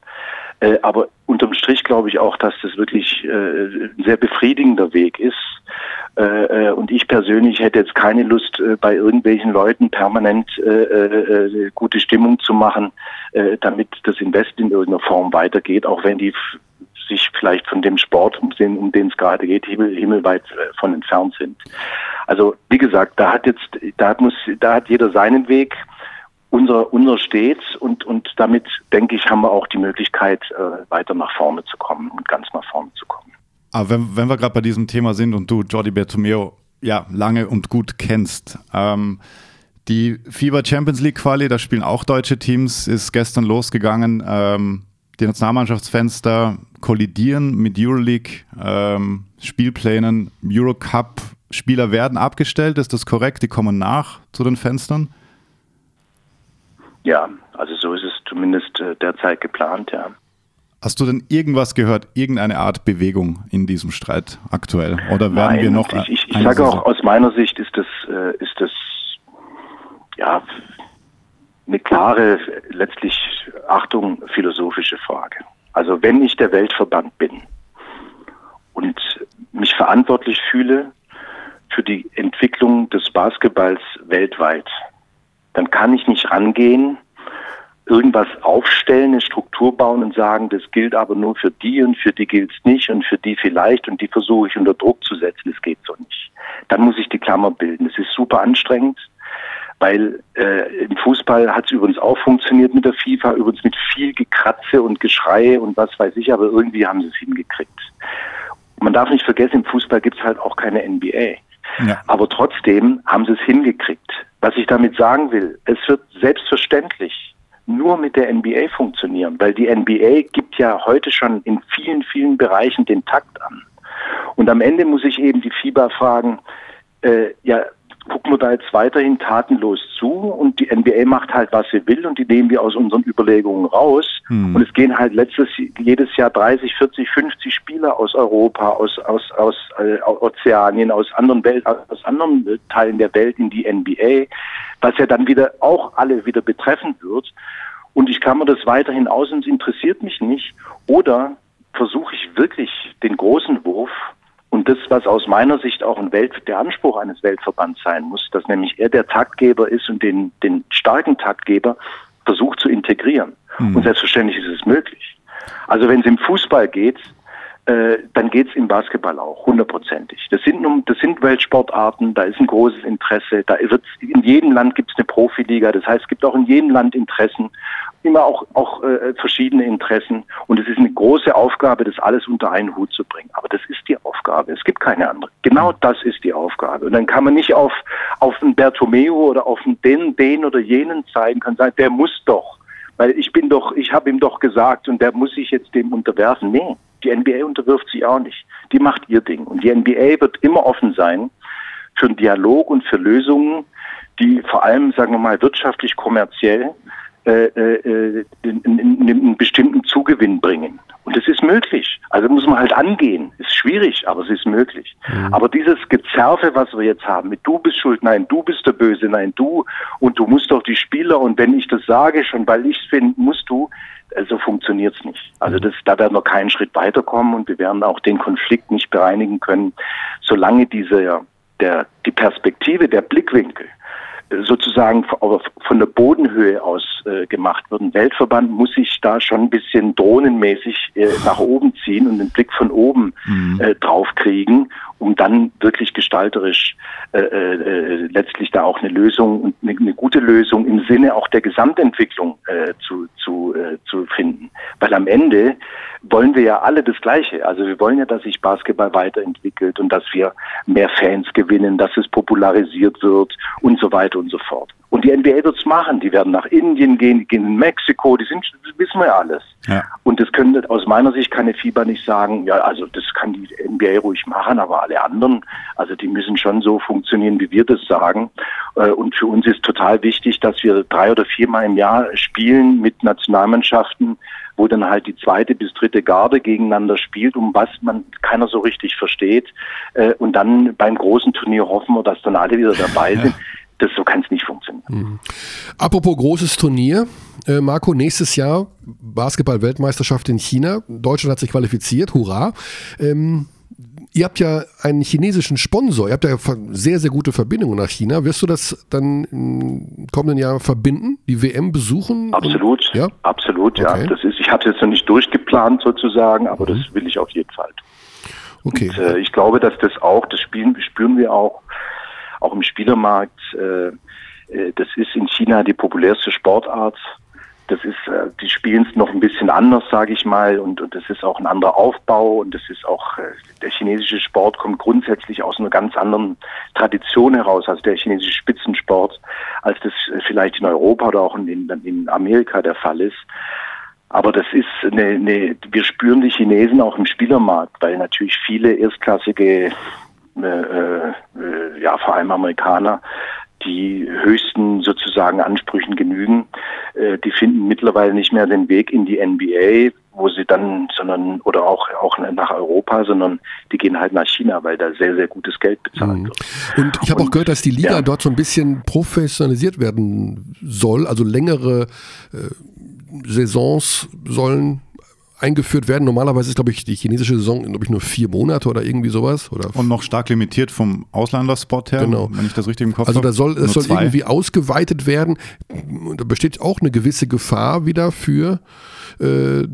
Äh, aber unterm Strich glaube ich auch, dass das wirklich äh, ein sehr befriedigender Weg ist. Äh, äh, und ich persönlich hätte jetzt keine Lust, bei irgendwelchen Leuten permanent gute Stimmung zu machen, damit das Invest in irgendeiner Form weitergeht, auch wenn die sich vielleicht von dem Sport, um den, es gerade geht, himmel, himmelweit von entfernt sind. Also wie gesagt, da hat jetzt, da muss, da hat jeder seinen Weg unser, unser steht und, und damit, denke ich, haben wir auch die Möglichkeit, äh, weiter nach vorne zu kommen und ganz nach vorne zu kommen. Aber wenn, wenn wir gerade bei diesem Thema sind und du Jordi Bertomeo ja lange und gut kennst, ähm, die FIBA Champions League Quali, da spielen auch deutsche Teams, ist gestern losgegangen. Ähm, die Nationalmannschaftsfenster kollidieren mit Euroleague ähm, Spielplänen. Eurocup Spieler werden abgestellt, ist das korrekt? Die kommen nach zu den Fenstern? Ja, also so ist es zumindest äh, derzeit geplant, ja. Hast du denn irgendwas gehört, irgendeine Art Bewegung in diesem Streit aktuell? Oder werden Nein, wir noch. Ich, ich, ich sage auch, aus meiner Sicht ist das, äh, ist das ja eine klare, letztlich Achtung, philosophische Frage. Also wenn ich der Weltverband bin und mich verantwortlich fühle für die Entwicklung des Basketballs weltweit, dann kann ich nicht rangehen, irgendwas aufstellen, eine Struktur bauen und sagen, das gilt aber nur für die und für die gilt es nicht und für die vielleicht und die versuche ich unter Druck zu setzen. Das geht so nicht. Dann muss ich die Klammer bilden. Das ist super anstrengend, weil äh, im Fußball hat es übrigens auch funktioniert mit der FIFA, übrigens mit viel Gekratze und Geschrei und was weiß ich, aber irgendwie haben sie es hingekriegt. Man darf nicht vergessen, im Fußball gibt es halt auch keine NBA. Ja. Aber trotzdem haben sie es hingekriegt. Was ich damit sagen will, es wird selbstverständlich nur mit der NBA funktionieren, weil die NBA gibt ja heute schon in vielen, vielen Bereichen den Takt an. Und am Ende muss ich eben die FIBA fragen, äh, ja, gucken wir da jetzt weiterhin tatenlos zu und die NBA macht halt, was sie will und die nehmen wir aus unseren Überlegungen raus. Hm. Und es gehen halt letztes, jedes Jahr 30, 40, 50 Spieler aus Europa, aus, aus, aus äh, Ozeanien, aus anderen Welt, aus anderen Teilen der Welt in die NBA, was ja dann wieder auch alle wieder betreffen wird. Und ich kann mir das weiterhin aus und es interessiert mich nicht. Oder versuche ich wirklich den großen Wurf und das, was aus meiner Sicht auch ein Welt, der Anspruch eines Weltverbands sein muss, dass nämlich er der Taktgeber ist und den, den starken Taktgeber versucht zu integrieren. Mhm. Und selbstverständlich ist es möglich. Also wenn es im Fußball geht, äh, dann geht es im Basketball auch, hundertprozentig. Das sind, das sind Weltsportarten, da ist ein großes Interesse, da wird in jedem Land gibt es eine Profiliga, das heißt, es gibt auch in jedem Land Interessen, immer auch, auch äh, verschiedene Interessen und es ist eine große Aufgabe, das alles unter einen Hut zu bringen. Aber das ist die Aufgabe, es gibt keine andere. Genau das ist die Aufgabe. Und dann kann man nicht auf, auf einen Bertomeo oder auf den, den oder jenen zeigen, kann sagen, der muss doch. Weil ich bin doch, ich habe ihm doch gesagt und der muss sich jetzt dem unterwerfen. Nee, die NBA unterwirft sich auch nicht. Die macht ihr Ding. Und die NBA wird immer offen sein für einen Dialog und für Lösungen, die vor allem, sagen wir mal, wirtschaftlich, kommerziell äh, äh, einen bestimmten Zugewinn bringen. Und es ist möglich. Also muss man halt angehen. Ist schwierig, aber es ist möglich. Mhm. Aber dieses Gezerfe, was wir jetzt haben, mit du bist schuld, nein, du bist der Böse, nein, du und du musst doch die Spieler und wenn ich das sage, schon weil ich es finde, musst du, also funktioniert es nicht. Also das, da werden wir keinen Schritt weiterkommen und wir werden auch den Konflikt nicht bereinigen können, solange diese der, die Perspektive, der Blickwinkel sozusagen von der Bodenhöhe aus äh, gemacht wird. Ein Weltverband muss sich da schon ein bisschen drohnenmäßig äh, nach oben ziehen und den Blick von oben mhm. äh, draufkriegen, um dann wirklich gestalterisch äh, äh, letztlich da auch eine Lösung und eine, eine, gute Lösung im Sinne auch der Gesamtentwicklung äh, zu, zu, äh, zu finden. Weil am Ende wollen wir ja alle das Gleiche. Also wir wollen ja, dass sich Basketball weiterentwickelt und dass wir mehr Fans gewinnen, dass es popularisiert wird und so weiter und so fort. Und die NBA wird es machen. Die werden nach Indien gehen, die gehen in Mexiko, die sind, das wissen wir ja alles. Ja. Und das können aus meiner Sicht keine Fieber nicht sagen, ja, also das kann die NBA ruhig machen, aber alle anderen, also die müssen schon so funktionieren, wie wir das sagen. Äh, und für uns ist total wichtig, dass wir drei oder viermal im Jahr spielen mit Nationalmannschaften, wo dann halt die zweite bis dritte Garde gegeneinander spielt, um was man keiner so richtig versteht. Äh, und dann beim großen Turnier hoffen wir, dass dann alle wieder dabei sind. Das, so kann es nicht funktionieren. Mhm. Apropos großes Turnier, äh, Marco, nächstes Jahr Basketball-Weltmeisterschaft in China. Deutschland hat sich qualifiziert, hurra. Ähm, Ihr habt ja einen chinesischen Sponsor, ihr habt ja sehr, sehr gute Verbindungen nach China. Wirst du das dann im kommenden Jahr verbinden, die WM besuchen? Absolut, und, ja? absolut, okay. ja. Das ist, ich habe es jetzt noch nicht durchgeplant sozusagen, aber mhm. das will ich auf jeden Fall. Okay. Und, äh, ich glaube, dass das auch, das spielen, spüren wir auch, auch im Spielermarkt. Äh, äh das ist in China die populärste Sportart das ist, äh, die spielen es noch ein bisschen anders, sage ich mal, und, und das ist auch ein anderer Aufbau und das ist auch, der chinesische Sport kommt grundsätzlich aus einer ganz anderen Tradition heraus, also der chinesische Spitzensport, als das vielleicht in Europa oder auch in, in Amerika der Fall ist. Aber das ist eine, eine, wir spüren die Chinesen auch im Spielermarkt, weil natürlich viele erstklassige, äh, äh, ja vor allem Amerikaner, die höchsten sozusagen Ansprüchen genügen, äh, die finden mittlerweile nicht mehr den Weg in die NBA, wo sie dann, sondern oder auch auch nach Europa, sondern die gehen halt nach China, weil da sehr sehr gutes Geld bezahlt mhm. wird. Und ich habe auch gehört, dass die Liga ja. dort so ein bisschen professionalisiert werden soll, also längere äh, Saisons sollen eingeführt werden. Normalerweise ist, glaube ich, die chinesische Saison, glaube ich, nur vier Monate oder irgendwie sowas. Oder und noch stark limitiert vom Ausländerspot her, genau. wenn ich das richtig im Kopf habe. Also da soll, es soll zwei. irgendwie ausgeweitet werden. Da besteht auch eine gewisse Gefahr wieder für äh,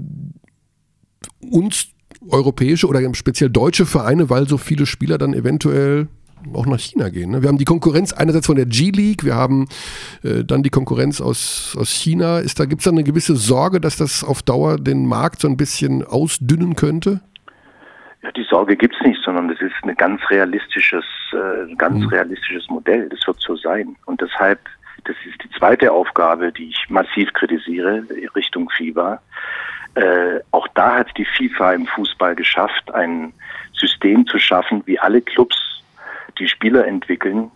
uns europäische oder speziell deutsche Vereine, weil so viele Spieler dann eventuell auch nach China gehen. Ne? Wir haben die Konkurrenz einerseits von der G-League, wir haben äh, dann die Konkurrenz aus, aus China. Ist da, gibt es da eine gewisse Sorge, dass das auf Dauer den Markt so ein bisschen ausdünnen könnte? Ja, die Sorge gibt es nicht, sondern das ist ein ganz realistisches, äh, ganz mhm. realistisches Modell. Das wird so sein. Und deshalb, das ist die zweite Aufgabe, die ich massiv kritisiere, Richtung FIBA. Äh, auch da hat die FIFA im Fußball geschafft, ein System zu schaffen, wie alle Clubs die Spieler entwickeln,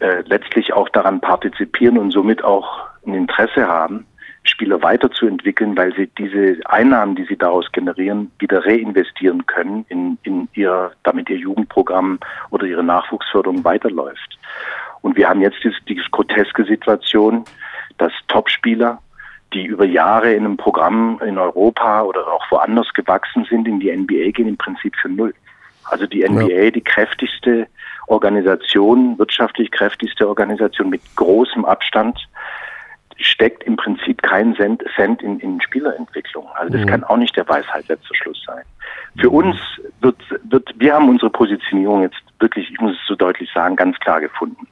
äh, letztlich auch daran partizipieren und somit auch ein Interesse haben, Spieler weiterzuentwickeln, weil sie diese Einnahmen, die sie daraus generieren, wieder reinvestieren können in, in ihr, damit ihr Jugendprogramm oder ihre Nachwuchsförderung weiterläuft. Und wir haben jetzt diese, diese groteske Situation, dass Topspieler, die über Jahre in einem Programm in Europa oder auch woanders gewachsen sind, in die NBA gehen, im Prinzip für null. Also die NBA, ja. die kräftigste Organisation, wirtschaftlich kräftigste Organisation mit großem Abstand, steckt im Prinzip kein Cent, Cent in, in Spielerentwicklung. Also das mhm. kann auch nicht der Weisheit letzter Schluss sein. Für mhm. uns wird, wird, wir haben unsere Positionierung jetzt wirklich, ich muss es so deutlich sagen, ganz klar gefunden.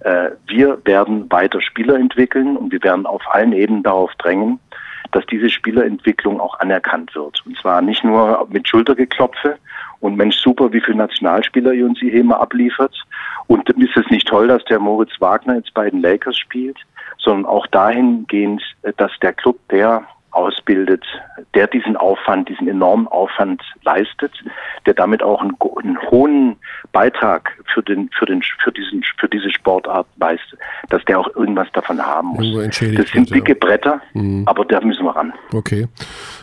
Äh, wir werden weiter Spieler entwickeln und wir werden auf allen Ebenen darauf drängen, dass diese Spielerentwicklung auch anerkannt wird. Und zwar nicht nur mit Schultergeklopfe und Mensch, super, wie viele Nationalspieler ihr uns abliefert. Und ist es nicht toll, dass der Moritz Wagner jetzt bei den Lakers spielt, sondern auch dahingehend, dass der Club, der ausbildet, der diesen Aufwand, diesen enormen Aufwand leistet, der damit auch einen, einen, hohen Beitrag für den, für den, für diesen, für diese Sportart leistet, dass der auch irgendwas davon haben muss. Das sind dicke Bretter, mhm. aber da müssen wir ran. Okay,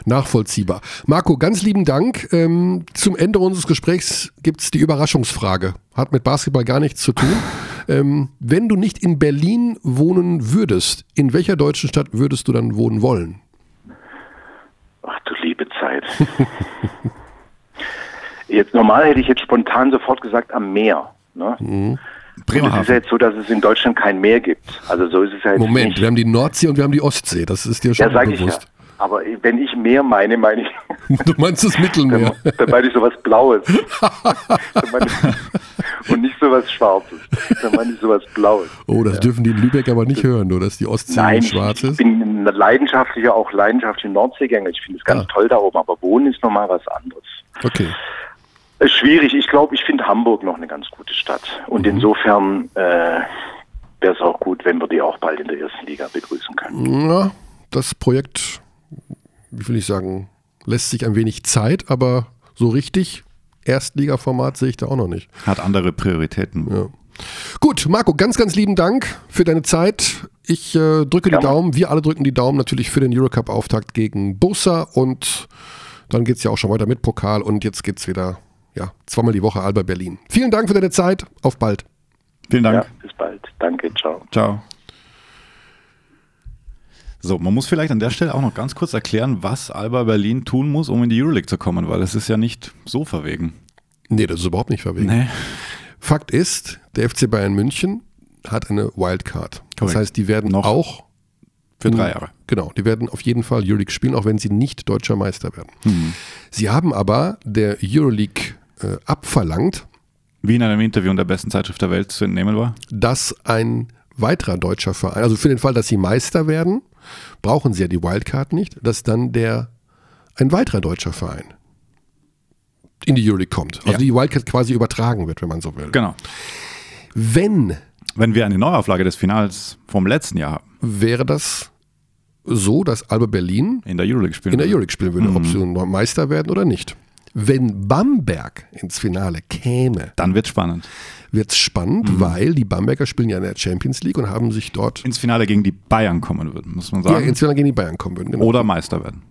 nachvollziehbar. Marco, ganz lieben Dank. Ähm, zum Ende unseres Gesprächs gibt es die Überraschungsfrage. Hat mit Basketball gar nichts zu tun. Ähm, wenn du nicht in Berlin wohnen würdest, in welcher deutschen Stadt würdest du dann wohnen wollen? Ach du liebe Zeit. jetzt normal hätte ich jetzt spontan sofort gesagt am Meer. Ne? Mhm. Bremerhaven. es ist ja jetzt so, dass es in Deutschland kein Meer gibt. Also so ist es ja jetzt Moment, nicht. wir haben die Nordsee und wir haben die Ostsee. Das ist dir schon ja, bewusst. Ich ja. Aber wenn ich Meer meine, meine ich. Du meinst das Mittelmeer? Dann, dann meine ich sowas Blaues. Und nicht sowas Schwarzes. Dann meine ich sowas Blaues. Oh, das ja. dürfen die in Lübeck aber nicht hören, nur dass die Ostsee Nein, schwarz ist. Ich bin ein leidenschaftlicher, auch leidenschaftlicher Nordseegänger. Ich finde es ganz ah. toll da oben, aber Wohnen ist nochmal was anderes. Okay. Ist schwierig. Ich glaube, ich finde Hamburg noch eine ganz gute Stadt. Und mhm. insofern äh, wäre es auch gut, wenn wir die auch bald in der ersten Liga begrüßen können. Ja, das Projekt, wie will ich sagen, lässt sich ein wenig Zeit, aber so richtig Erstligaformat sehe ich da auch noch nicht. Hat andere Prioritäten. Ja. Gut, Marco, ganz, ganz lieben Dank für deine Zeit. Ich äh, drücke ja. die Daumen, wir alle drücken die Daumen natürlich für den Eurocup-Auftakt gegen Bursa und dann geht es ja auch schon weiter mit Pokal und jetzt geht es wieder ja, zweimal die Woche Alba Berlin. Vielen Dank für deine Zeit. Auf bald. Vielen Dank. Ja, bis bald. Danke. Ciao. Ciao. So, man muss vielleicht an der Stelle auch noch ganz kurz erklären, was Alba Berlin tun muss, um in die Euroleague zu kommen, weil es ist ja nicht so verwegen. Nee, das ist überhaupt nicht verwegen. Nee. Fakt ist, der FC Bayern München hat eine Wildcard. Das Correct. heißt, die werden noch auch für drei Jahre. Genau, die werden auf jeden Fall Euroleague spielen, auch wenn sie nicht deutscher Meister werden. Mhm. Sie haben aber der Euroleague äh, abverlangt. Wie in einem Interview in der besten Zeitschrift der Welt zu entnehmen war? Dass ein weiterer deutscher Verein, also für den Fall, dass sie Meister werden, brauchen sie ja die Wildcard nicht, dass dann der ein weiterer deutscher Verein in die Euroleague kommt. Also ja. die Wildcard quasi übertragen wird, wenn man so will. Genau. Wenn wenn wir eine Neuauflage des Finals vom letzten Jahr haben, wäre das so, dass Alba Berlin in der Euroleague spielen in der Euroleague spielen würde, mhm. ob sie Meister werden oder nicht. Wenn Bamberg ins Finale käme, dann wird es spannend. Wird es spannend, mhm. weil die Bamberger spielen ja in der Champions League und haben sich dort ins Finale gegen die Bayern kommen würden, muss man sagen. Ja, ins Finale gegen die Bayern kommen würden. Genau. Oder Meister werden.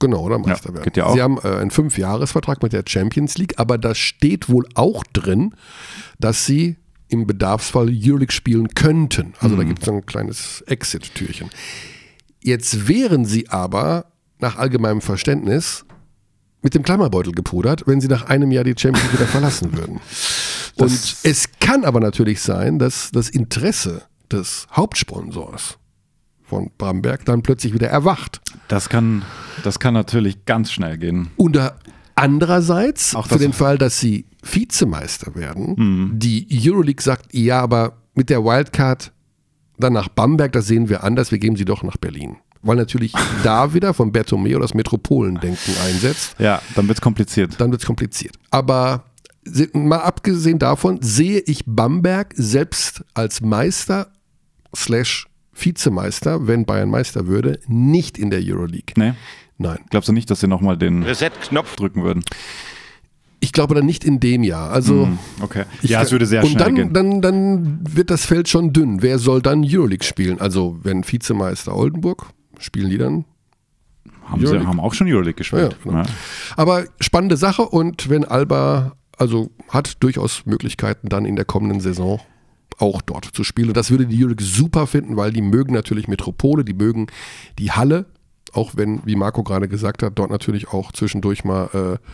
Genau, oder Meister ja, werden. Ja Sie haben äh, einen Fünfjahresvertrag mit der Champions League, aber da steht wohl auch drin, dass sie im Bedarfsfall Euroleague spielen könnten. Also mhm. da gibt es ein kleines Exit-Türchen. Jetzt wären sie aber nach allgemeinem Verständnis mit dem Klammerbeutel gepudert, wenn sie nach einem Jahr die Champions League wieder verlassen würden. Und es kann aber natürlich sein, dass das Interesse des Hauptsponsors von Bramberg dann plötzlich wieder erwacht. Das kann, das kann natürlich ganz schnell gehen. Und andererseits, für den Fall, dass sie Vizemeister werden, mhm. die Euroleague sagt, ja, aber mit der Wildcard dann nach Bamberg, das sehen wir anders, wir geben sie doch nach Berlin. Weil natürlich da wieder von Bertomeo das Metropolendenken einsetzt. Ja, dann wird es kompliziert. Dann wird es kompliziert. Aber mal abgesehen davon sehe ich Bamberg selbst als Meister slash Vizemeister, wenn Bayern Meister würde, nicht in der Euroleague. Nee. Nein. Glaubst du nicht, dass sie nochmal den Reset-Knopf drücken würden? Ich glaube dann nicht in dem Jahr. Also mm, okay. Ja, es würde sehr und schnell dann, gehen. Dann, dann wird das Feld schon dünn. Wer soll dann Euroleague spielen? Also wenn Vizemeister Oldenburg, spielen die dann? Haben sie haben auch schon Euroleague gespielt. Ja, genau. ja. Aber spannende Sache und wenn Alba also hat durchaus Möglichkeiten dann in der kommenden Saison auch dort zu spielen. Und das würde die Euroleague super finden, weil die mögen natürlich Metropole, die mögen die Halle, auch wenn, wie Marco gerade gesagt hat, dort natürlich auch zwischendurch mal äh,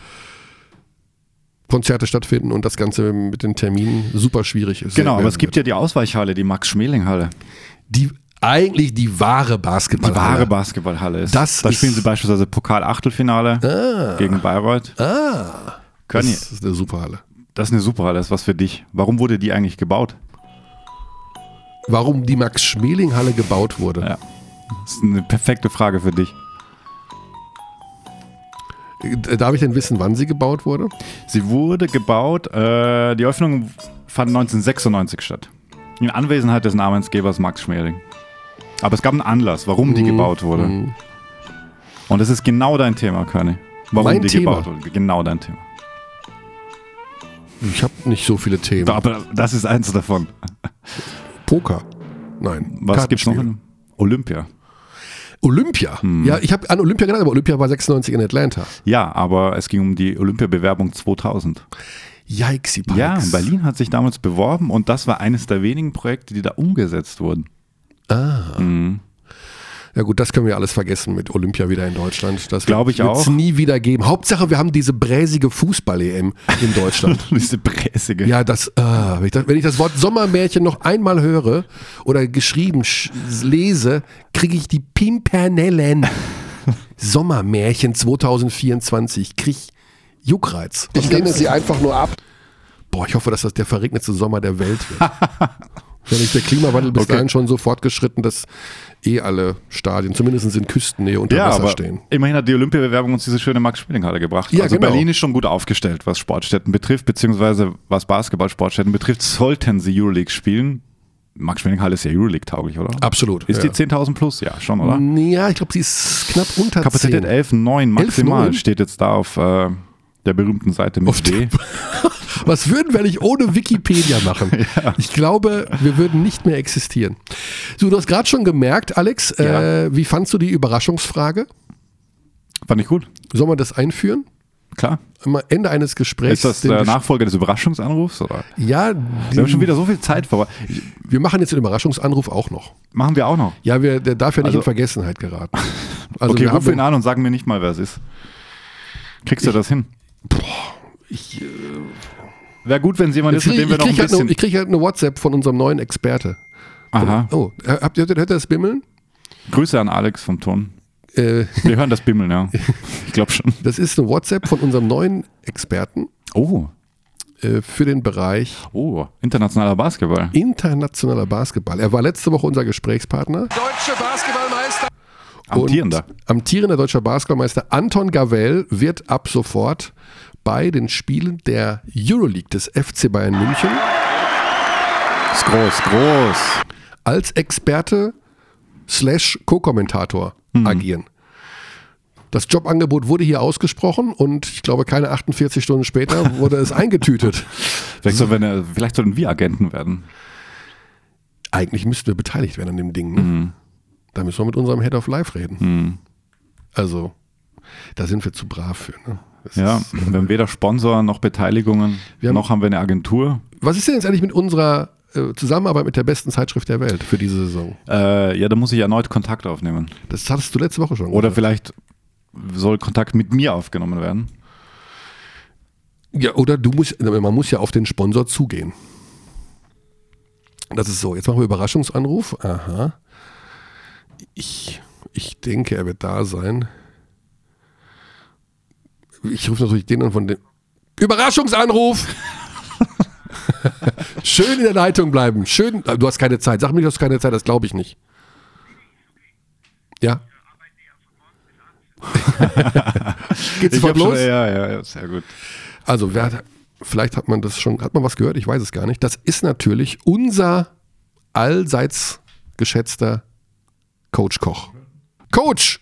Konzerte stattfinden und das Ganze mit den Terminen super schwierig ist. Genau, aber es gibt ja die Ausweichhalle, die Max-Schmeling-Halle. Die eigentlich die wahre Basketballhalle. Die wahre Basketballhalle ist. Das da spielen sie beispielsweise Pokal-Achtelfinale ah, gegen Bayreuth. Ah, Körny, das ist eine super Halle. Das ist eine super Halle, das ist was für dich. Warum wurde die eigentlich gebaut? Warum die Max-Schmeling-Halle gebaut wurde? Ja, das ist eine perfekte Frage für dich. Darf ich denn wissen, wann sie gebaut wurde? Sie wurde gebaut, äh, die Öffnung fand 1996 statt. In Anwesenheit des Namensgebers Max Schmeling. Aber es gab einen Anlass, warum die mm, gebaut wurde. Mm. Und das ist genau dein Thema, Körny. Warum mein die Thema. gebaut wurde. Genau dein Thema. Ich habe nicht so viele Themen. Aber das ist eins davon. Poker. Nein. Was gibt's noch? Olympia. Olympia. Hm. Ja, ich habe an Olympia gedacht, aber Olympia war 96 in Atlanta. Ja, aber es ging um die Olympiabewerbung 2000. Yikesy Pikes. Ja, Berlin hat sich damals beworben und das war eines der wenigen Projekte, die da umgesetzt wurden. Ah. Mhm. Ja gut, das können wir alles vergessen mit Olympia wieder in Deutschland. Das glaube ich auch. nie wieder geben. Hauptsache, wir haben diese bräsige Fußball-EM in Deutschland. diese bräsige. Ja, das, äh, wenn, ich das, wenn ich das Wort Sommermärchen noch einmal höre oder geschrieben lese, kriege ich die Pimpernellen. Sommermärchen 2024. Krieg Juckreiz. Ich lehne sie einfach nur ab. Boah, ich hoffe, dass das der verregnetste Sommer der Welt wird. Wenn nicht der Klimawandel bis okay. dahin schon so fortgeschritten, dass eh alle Stadien, zumindest in Küstennähe, unter ja, Wasser aber stehen. Immerhin hat die Olympiabewerbung uns diese schöne Max-Schmeling-Halle gebracht. Ja, also genau. Berlin ist schon gut aufgestellt, was Sportstätten betrifft, beziehungsweise was Basketball-Sportstätten betrifft, sollten sie Euroleague spielen. Max Schmeling-Halle ist ja Euroleague-tauglich, oder? Absolut. Ist ja. die 10.000 plus? Ja, schon, oder? Ja, ich glaube, sie ist knapp unter Kapazität 10. 11, 9 maximal 11, 9? steht jetzt da auf äh, der berühmten Seite mit D. Was würden wir nicht ohne Wikipedia machen? ja. Ich glaube, wir würden nicht mehr existieren. So, du hast gerade schon gemerkt, Alex, ja. äh, wie fandst du die Überraschungsfrage? Fand ich gut. Sollen wir das einführen? Klar. Am Ende eines Gesprächs. Ist das der Nachfolger des Überraschungsanrufs? Oder? Ja. Wir haben schon wieder so viel Zeit vor. Wir machen jetzt den Überraschungsanruf auch noch. Machen wir auch noch? Ja, wir, der darf ja nicht also, in Vergessenheit geraten. Also okay, ruf ihn an und sagen mir nicht mal, wer es ist. Kriegst du das hin? Boah, ich. Äh, Wäre gut, wenn es jemand ist, mit dem wir noch ein halt bisschen... Halt ich kriege halt eine WhatsApp von unserem neuen Experte. Aha. oh, habt ihr, hört ihr das Bimmeln? Grüße an Alex vom Ton. Äh, wir hören das Bimmeln, ja. Ich glaube schon. Das ist eine WhatsApp von unserem neuen Experten. Oh. Äh, für den Bereich. Oh, internationaler Basketball. Internationaler Basketball. Er war letzte Woche unser Gesprächspartner. Deutsche Basketballmeister. Amtierender. amtierender deutscher Basketballmeister Anton Gavel wird ab sofort bei den Spielen der Euroleague des FC Bayern München. Ist groß, groß. Als Experte slash Co-Kommentator hm. agieren. Das Jobangebot wurde hier ausgesprochen und ich glaube, keine 48 Stunden später wurde es eingetütet. Vielleicht, soll wir, vielleicht sollten wir Agenten werden. Eigentlich müssten wir beteiligt werden an dem Ding. Ne? Mhm. Da müssen wir mit unserem Head of Life reden. Mhm. Also, da sind wir zu brav für. Ne? Ja, ist, wir haben weder Sponsor noch Beteiligungen, haben, noch haben wir eine Agentur. Was ist denn jetzt eigentlich mit unserer äh, Zusammenarbeit mit der besten Zeitschrift der Welt für diese Saison? Äh, ja, da muss ich erneut Kontakt aufnehmen. Das hattest du letzte Woche schon. Oder gesagt. vielleicht soll Kontakt mit mir aufgenommen werden. Ja, oder du musst, man muss ja auf den Sponsor zugehen. Das ist so. Jetzt machen wir Überraschungsanruf. Aha. Ich, ich denke, er wird da sein. Ich rufe natürlich den an von dem. Überraschungsanruf! Schön in der Leitung bleiben. Schön. Du hast keine Zeit. Sag mir, du hast keine Zeit, das glaube ich nicht. Ja. Geht's sofort los? Schon, ja, ja, sehr gut. Also, wer, vielleicht hat man das schon, hat man was gehört? Ich weiß es gar nicht. Das ist natürlich unser allseits geschätzter Coach Koch. Coach!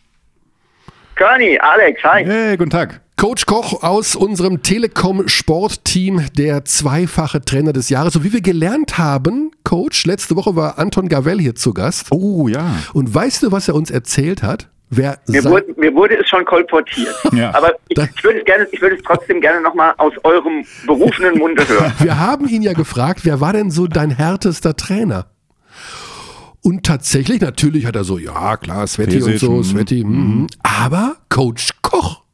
Körny, Alex, hi. Hey, guten Tag. Coach Koch aus unserem Telekom Sportteam, der zweifache Trainer des Jahres. So wie wir gelernt haben, Coach, letzte Woche war Anton Gavel hier zu Gast. Oh ja. Und weißt du, was er uns erzählt hat? Wer mir, wurde, mir wurde es schon kolportiert. Ja. Aber ich, ich, würde es gerne, ich würde es trotzdem gerne nochmal aus eurem berufenen Munde hören. Wir haben ihn ja gefragt, wer war denn so dein härtester Trainer? Und tatsächlich, natürlich hat er so, ja klar, Sveti und so, Sveti, mm, aber Coach Koch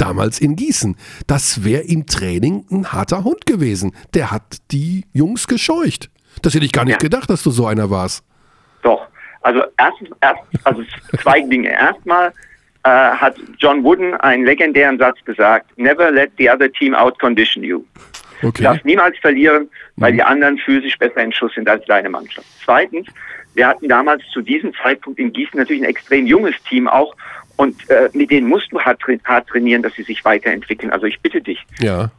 damals in Gießen. Das wäre im Training ein harter Hund gewesen. Der hat die Jungs gescheucht. Das hätte ich gar nicht ja. gedacht, dass du so einer warst. Doch. Also erstens, erst, also zwei Dinge. Erstmal äh, hat John Wooden einen legendären Satz gesagt: Never let the other team outcondition you. Okay. Du darfst niemals verlieren, weil mhm. die anderen physisch besser in Schuss sind als deine Mannschaft. Zweitens, wir hatten damals zu diesem Zeitpunkt in Gießen natürlich ein extrem junges Team auch und äh, mit denen musst du hart, hart trainieren, dass sie sich weiterentwickeln. Also ich bitte dich. Ja.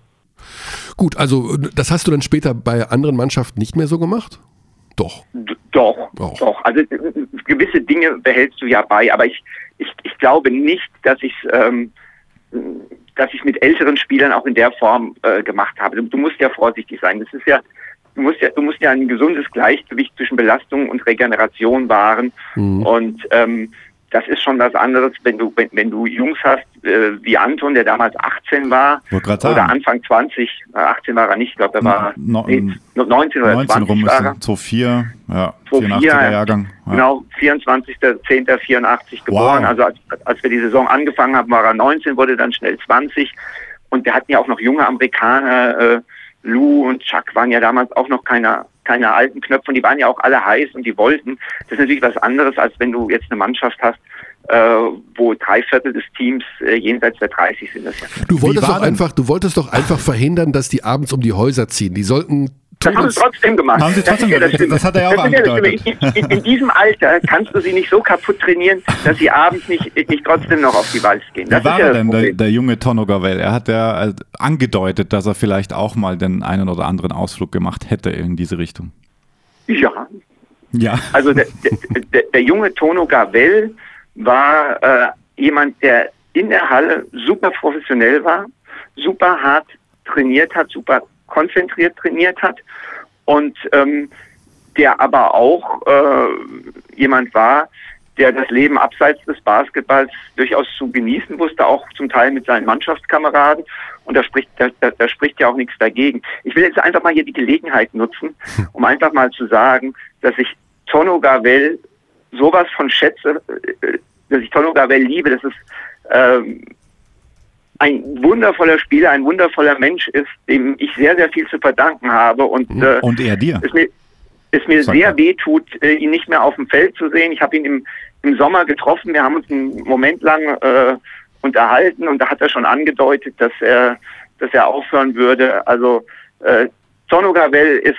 Gut, also das hast du dann später bei anderen Mannschaften nicht mehr so gemacht? Doch. D doch, oh. doch. Also äh, gewisse Dinge behältst du ja bei, aber ich, ich, ich glaube nicht, dass ich ähm, dass ich mit älteren Spielern auch in der Form äh, gemacht habe. Du, du, musst ja vorsichtig sein. Das ist ja, du musst ja, du musst ja ein gesundes Gleichgewicht zwischen Belastung und Regeneration wahren. Mhm. Und ähm, das ist schon was anderes, wenn du, wenn, wenn du Jungs hast, äh, wie Anton, der damals 18 war, oder Anfang 20, 18 äh, war er nicht, ich glaube, er war no, nee, 19 oder 19 20 rum war er. 2004, ja, 2004, Jahrgang. Ja. Genau, 24.10.84 geboren, wow. also als, als wir die Saison angefangen haben, war er 19, wurde dann schnell 20 und wir hatten ja auch noch junge Amerikaner, äh, Lou und Chuck waren ja damals auch noch keine, keine alten Knöpfe und die waren ja auch alle heiß und die wollten. Das ist natürlich was anderes, als wenn du jetzt eine Mannschaft hast, äh, wo drei Viertel des Teams äh, jenseits der 30 sind. Das ja. Du wolltest doch einfach, du wolltest doch einfach verhindern, dass die abends um die Häuser ziehen. Die sollten das haben sie trotzdem gemacht. Haben sie trotzdem das, gemacht. das hat er ja auch angedeutet. In, in, in, diesem Alter kannst du sie nicht so kaputt trainieren, dass sie abends nicht, nicht trotzdem noch auf die Walz gehen. Das Wie war ja denn der, der, junge Tono Gavel? Er hat ja äh, angedeutet, dass er vielleicht auch mal den einen oder anderen Ausflug gemacht hätte in diese Richtung. Ja. Ja. Also der, der, der junge Tono Gavel war äh, jemand, der in der Halle super professionell war, super hart trainiert hat, super konzentriert trainiert hat und ähm, der aber auch äh, jemand war, der das Leben abseits des Basketballs durchaus zu genießen wusste, auch zum Teil mit seinen Mannschaftskameraden. Und da spricht, da, da, da spricht ja auch nichts dagegen. Ich will jetzt einfach mal hier die Gelegenheit nutzen, um einfach mal zu sagen, dass ich Tono Gavel sowas von schätze, äh, dass ich Tono Gavel liebe. Das ist ähm, ein wundervoller Spieler, ein wundervoller Mensch ist, dem ich sehr, sehr viel zu verdanken habe. Und, mhm. äh, und er dir. Es mir, es mir sehr weh tut, äh, ihn nicht mehr auf dem Feld zu sehen. Ich habe ihn im, im Sommer getroffen. Wir haben uns einen Moment lang äh, unterhalten und da hat er schon angedeutet, dass er, dass er aufhören würde. Also äh, Tono Gavel ist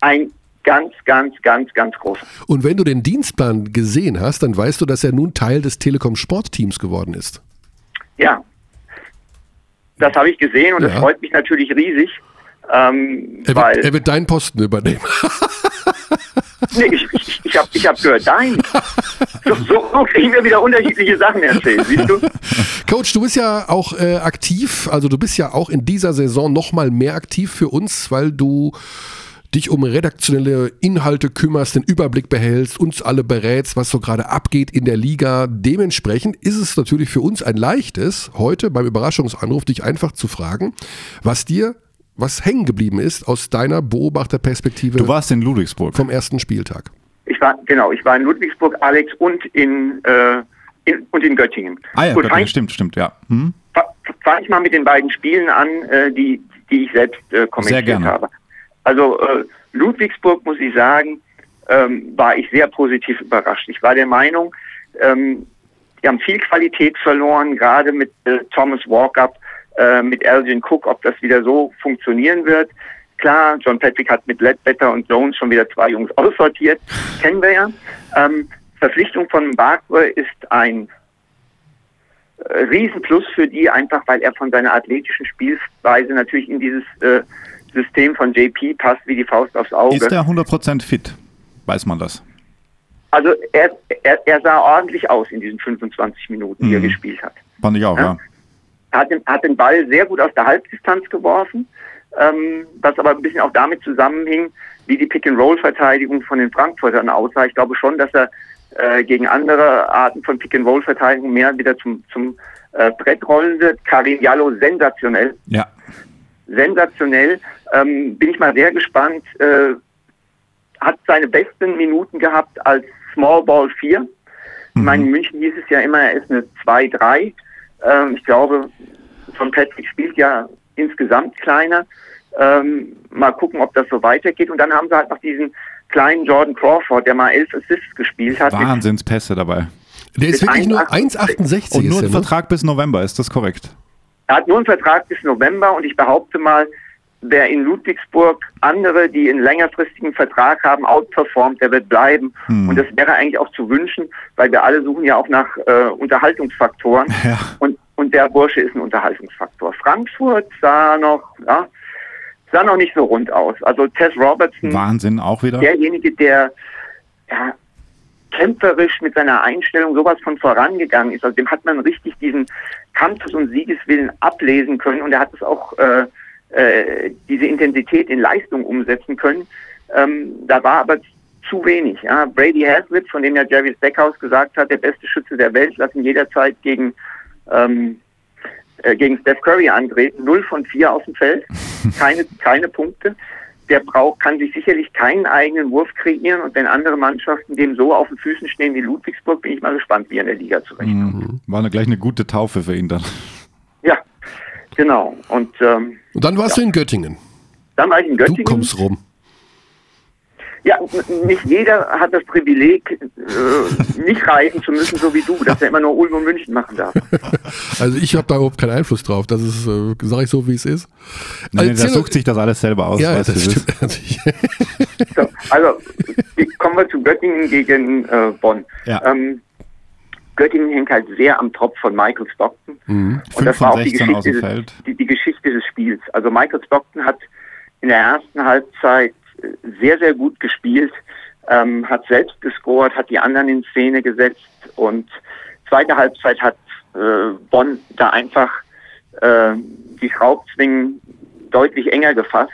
ein ganz, ganz, ganz, ganz groß. Und wenn du den Dienstplan gesehen hast, dann weißt du, dass er nun Teil des Telekom Sportteams geworden ist. Ja, das habe ich gesehen und ja. das freut mich natürlich riesig. Ähm, er, wird, er, wird, deinen Posten übernehmen. nee, ich, ich, ich habe ich hab gehört, dein. So, so kriegen wir wieder unterschiedliche Sachen erzählt, siehst du? Coach, du bist ja auch äh, aktiv, also du bist ja auch in dieser Saison nochmal mehr aktiv für uns, weil du dich um redaktionelle Inhalte kümmerst, den Überblick behältst, uns alle berätst, was so gerade abgeht in der Liga. Dementsprechend ist es natürlich für uns ein leichtes, heute beim Überraschungsanruf dich einfach zu fragen, was dir was hängen geblieben ist aus deiner Beobachterperspektive. Du warst in Ludwigsburg. Vom ersten Spieltag. Ich war, genau, ich war in Ludwigsburg, Alex, und in, äh, in und in Göttingen. Ah ja, Gut, Göttingen, stimmt, stimmt, ja. Hm? Fange ich mal mit den beiden Spielen an, äh, die, die ich selbst äh, kommentiert habe. Also äh, Ludwigsburg, muss ich sagen, ähm, war ich sehr positiv überrascht. Ich war der Meinung, ähm, die haben viel Qualität verloren, gerade mit äh, Thomas Walkup, äh, mit Elgin Cook, ob das wieder so funktionieren wird. Klar, John Patrick hat mit Ledbetter und Jones schon wieder zwei Jungs aussortiert, kennen wir ja. Ähm, Verpflichtung von Barque ist ein äh, Riesenplus für die, einfach weil er von seiner athletischen Spielweise natürlich in dieses äh, System von JP passt wie die Faust aufs Auge. Ist er 100% fit? Weiß man das? Also er, er, er, sah ordentlich aus in diesen 25 Minuten, die mhm. er gespielt hat. Fand ich auch, ja. ja. Hat, den, hat den Ball sehr gut aus der Halbdistanz geworfen, ähm, was aber ein bisschen auch damit zusammenhing, wie die Pick-and-Roll-Verteidigung von den Frankfurtern aussah. Ich glaube schon, dass er äh, gegen andere Arten von Pick-and-Roll-Verteidigung mehr wieder zum, zum äh, Brett rollen wird. Karim Jallo sensationell. Ja sensationell. Ähm, bin ich mal sehr gespannt. Äh, hat seine besten Minuten gehabt als Small Ball 4. Mhm. Ich meine, in München hieß es ja immer, er ist eine 2-3. Ähm, ich glaube, von Patrick spielt ja insgesamt kleiner. Ähm, mal gucken, ob das so weitergeht. Und dann haben sie halt noch diesen kleinen Jordan Crawford, der mal elf Assists gespielt hat. Wahnsinnspässe dabei. Der ist wirklich nur 1,68. Und nur ein Vertrag bis November, ist das korrekt? Er hat nur einen Vertrag bis November und ich behaupte mal, wer in Ludwigsburg andere, die einen längerfristigen Vertrag haben, outperformt, der wird bleiben. Hm. Und das wäre eigentlich auch zu wünschen, weil wir alle suchen ja auch nach äh, Unterhaltungsfaktoren. Ja. Und, und der Bursche ist ein Unterhaltungsfaktor. Frankfurt sah noch, ja, sah noch nicht so rund aus. Also Tess Robertson. Wahnsinn, auch wieder. Derjenige, der ja, kämpferisch mit seiner Einstellung sowas von vorangegangen ist. Also dem hat man richtig diesen Kampfes- und Siegeswillen ablesen können und er hat es auch äh, äh, diese Intensität in Leistung umsetzen können. Ähm, da war aber zu wenig. Ja. Brady Haslitt, von dem ja Jerry Stackhouse gesagt hat, der beste Schütze der Welt, lassen jederzeit gegen, ähm, äh, gegen Steph Curry antreten. Null von vier auf dem Feld, keine, keine Punkte. Der braucht, kann sich sicherlich keinen eigenen Wurf kreieren und wenn andere Mannschaften dem so auf den Füßen stehen wie Ludwigsburg, bin ich mal gespannt, wie er in der Liga zurechtkommt. Mhm. War eine, gleich eine gute Taufe für ihn dann. Ja, genau. Und, ähm, und dann warst ja. du in Göttingen. Dann war ich in Göttingen. Du kommst rum. Ja, nicht jeder hat das Privileg, äh, nicht reisen zu müssen, so wie du, dass er immer nur Ulm und München machen darf. Also ich habe da überhaupt keinen Einfluss drauf. Das ist, äh, sage ich so, wie es ist. Nein, also, der sucht sich das alles selber aus. Ja, das stimmt. so, also kommen wir zu Göttingen gegen äh, Bonn. Ja. Ähm, Göttingen hängt halt sehr am Tropf von Michael Stockton. Mhm. Und das war auch die Geschichte, des, die, die Geschichte des Spiels. Also Michael Stockton hat in der ersten Halbzeit sehr, sehr gut gespielt, ähm, hat selbst gescored, hat die anderen in Szene gesetzt und zweite Halbzeit hat äh, Bonn da einfach äh, die Schraubzwingen deutlich enger gefasst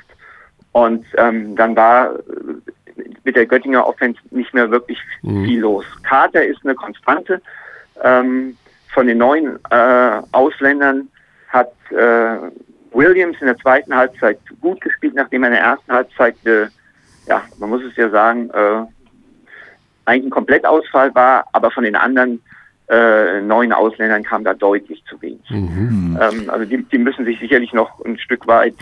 und ähm, dann war äh, mit der Göttinger Offense nicht mehr wirklich mhm. viel los. Carter ist eine Konstante. Ähm, von den neuen äh, Ausländern hat äh, Williams in der zweiten Halbzeit gut gespielt, nachdem er in der ersten Halbzeit, äh, ja, man muss es ja sagen, äh, eigentlich ein Komplettausfall war, aber von den anderen äh, neuen Ausländern kam da deutlich zu wenig. Mhm. Ähm, also die, die, müssen sich sicherlich noch ein Stück weit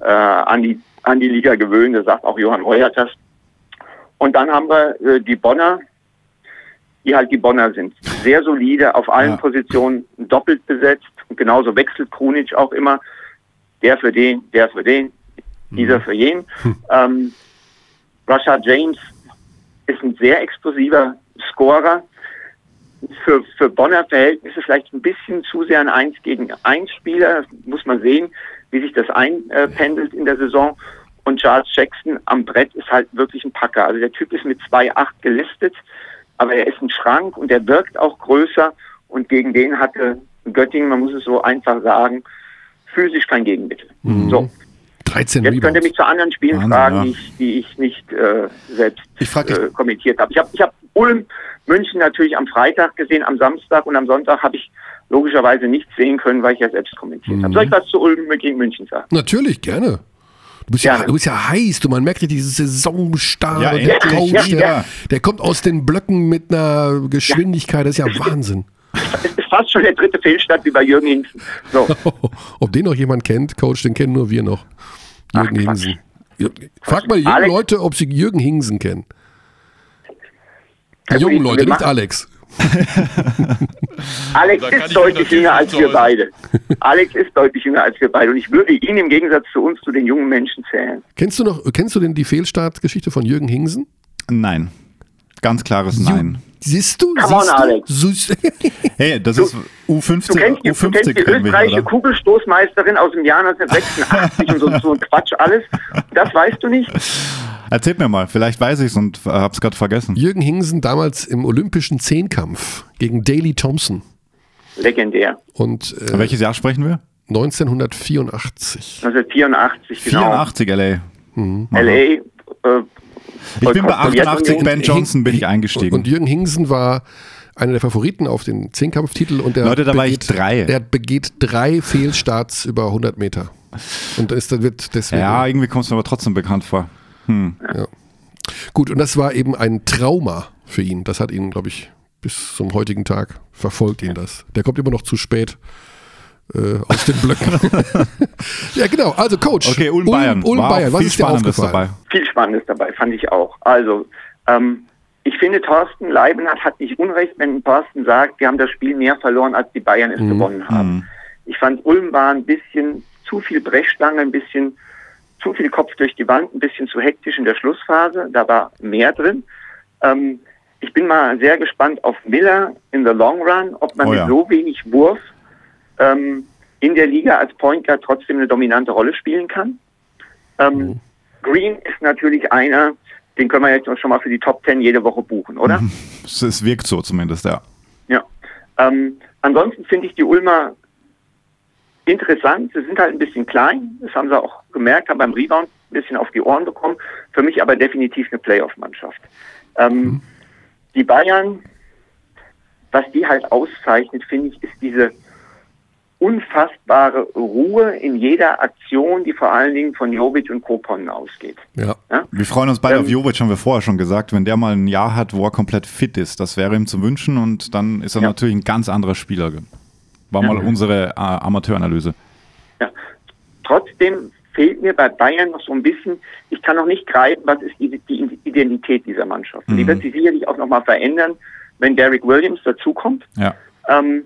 äh, an, die, an die Liga gewöhnen, das sagt auch Johann Heuertas. Und dann haben wir äh, die Bonner, die halt die Bonner sind. Sehr solide, auf allen ja. Positionen doppelt besetzt. Und genauso wechselt Krunic auch immer der für den, der für den, dieser mhm. für jeden. Hm. Ähm, Rashad James ist ein sehr explosiver Scorer. Für, für Bonner Verhältnisse vielleicht ein bisschen zu sehr ein 1 gegen 1 Spieler. Das muss man sehen, wie sich das einpendelt in der Saison. Und Charles Jackson am Brett ist halt wirklich ein Packer. Also der Typ ist mit 2,8 gelistet, aber er ist ein Schrank und er wirkt auch größer. Und gegen den hatte Göttingen, man muss es so einfach sagen, physisch kein Gegenmittel. Mhm. So. 13 Jetzt könnt ihr mich zu anderen Spielen Wahnsinn, fragen, ja. die, ich, die ich nicht äh, selbst ich äh, kommentiert habe. Ich habe ich hab Ulm, München natürlich am Freitag gesehen, am Samstag und am Sonntag habe ich logischerweise nichts sehen können, weil ich ja selbst kommentiert mhm. habe. Soll ich was zu Ulm gegen München sagen? Natürlich, gerne. Du bist, ja, du bist ja heiß, du, man merkt ja diese Saisonstar ja, der Coach, ja, der, der, kommt aus den Blöcken mit einer Geschwindigkeit, das ist ja Wahnsinn. Ist fast schon der dritte Fehlstart wie bei Jürgen Hingsen. So. Ob den noch jemand kennt, Coach, den kennen nur wir noch. Jürgen Ach, Hingsen. Frag mal die jungen Leute, ob sie Jürgen Hingsen kennen. Die jungen Leute, nicht Alex. Alex ist deutlich jünger als wir beide. Alex ist deutlich jünger als wir beide und ich würde ihn im Gegensatz zu uns zu den jungen Menschen zählen. Kennst du noch, kennst du denn die Fehlstartgeschichte von Jürgen Hingsen? Nein. Ganz klares Nein. Siehst du? Come on, Alex. hey, das du, ist U50. Du kennst die, U50 du kennst die österreichische Kugelstoßmeisterin aus dem Jahr 1986 und so, so ein Quatsch alles. Das weißt du nicht? Erzählt mir mal, vielleicht weiß ich es und äh, hab's gerade vergessen. Jürgen Hingsen damals im olympischen Zehnkampf gegen Daley Thompson. Legendär. Und äh, welches Jahr sprechen wir? 1984. 1984, genau. 84 LA. Mhm. LA, äh, ich bin bei 88 Ben Johnson bin ich eingestiegen. Und, Jürgen Hingsen war einer der Favoriten auf den Zehnkampftitel und der Leute, da begeht, war ich drei. Der begeht drei Fehlstarts über 100 Meter. Und ist, wird deswegen. Ja, irgendwie kommst du aber trotzdem bekannt vor. Hm. Ja. Gut, und das war eben ein Trauma für ihn. Das hat ihn, glaube ich, bis zum heutigen Tag verfolgt ihn das. Der kommt immer noch zu spät äh, aus den Blöcken. ja, genau. Also Coach. Okay, Ulm Bayern. Ulm, Ulm Bayern. Was ist dir aufgefallen? Dabei. Viel Spannendes dabei, fand ich auch. Also, ähm, ich finde, Thorsten Leibenhardt hat nicht unrecht, wenn Thorsten sagt, wir haben das Spiel mehr verloren, als die Bayern es mhm. gewonnen haben. Mhm. Ich fand, Ulm war ein bisschen zu viel Brechstange, ein bisschen zu viel Kopf durch die Wand, ein bisschen zu hektisch in der Schlussphase. Da war mehr drin. Ähm, ich bin mal sehr gespannt auf Miller in the long run, ob man oh ja. mit so wenig Wurf ähm, in der Liga als Point Guard trotzdem eine dominante Rolle spielen kann. Ähm, mhm. Green ist natürlich einer, den können wir jetzt schon mal für die Top Ten jede Woche buchen, oder? Mhm. Es wirkt so zumindest, ja. Ja. Ähm, ansonsten finde ich die Ulmer interessant. Sie sind halt ein bisschen klein, das haben sie auch gemerkt, haben beim Rebound ein bisschen auf die Ohren bekommen. Für mich aber definitiv eine Playoff-Mannschaft. Ähm, mhm. Die Bayern, was die halt auszeichnet, finde ich, ist diese unfassbare Ruhe in jeder Aktion, die vor allen Dingen von Jovic und Kopon ausgeht. Ja. ja. Wir freuen uns beide ähm, auf Jovic, haben wir vorher schon gesagt, wenn der mal ein Jahr hat, wo er komplett fit ist. Das wäre ihm zu wünschen und dann ist er ja. natürlich ein ganz anderer Spieler. War mal ja. unsere äh, Amateuranalyse. Ja. Trotzdem fehlt mir bei Bayern noch so ein bisschen, ich kann noch nicht greifen, was ist die, die Identität dieser Mannschaft. Mhm. Die wird sich sicherlich auch nochmal verändern, wenn Derek Williams dazukommt. Ja. Ähm,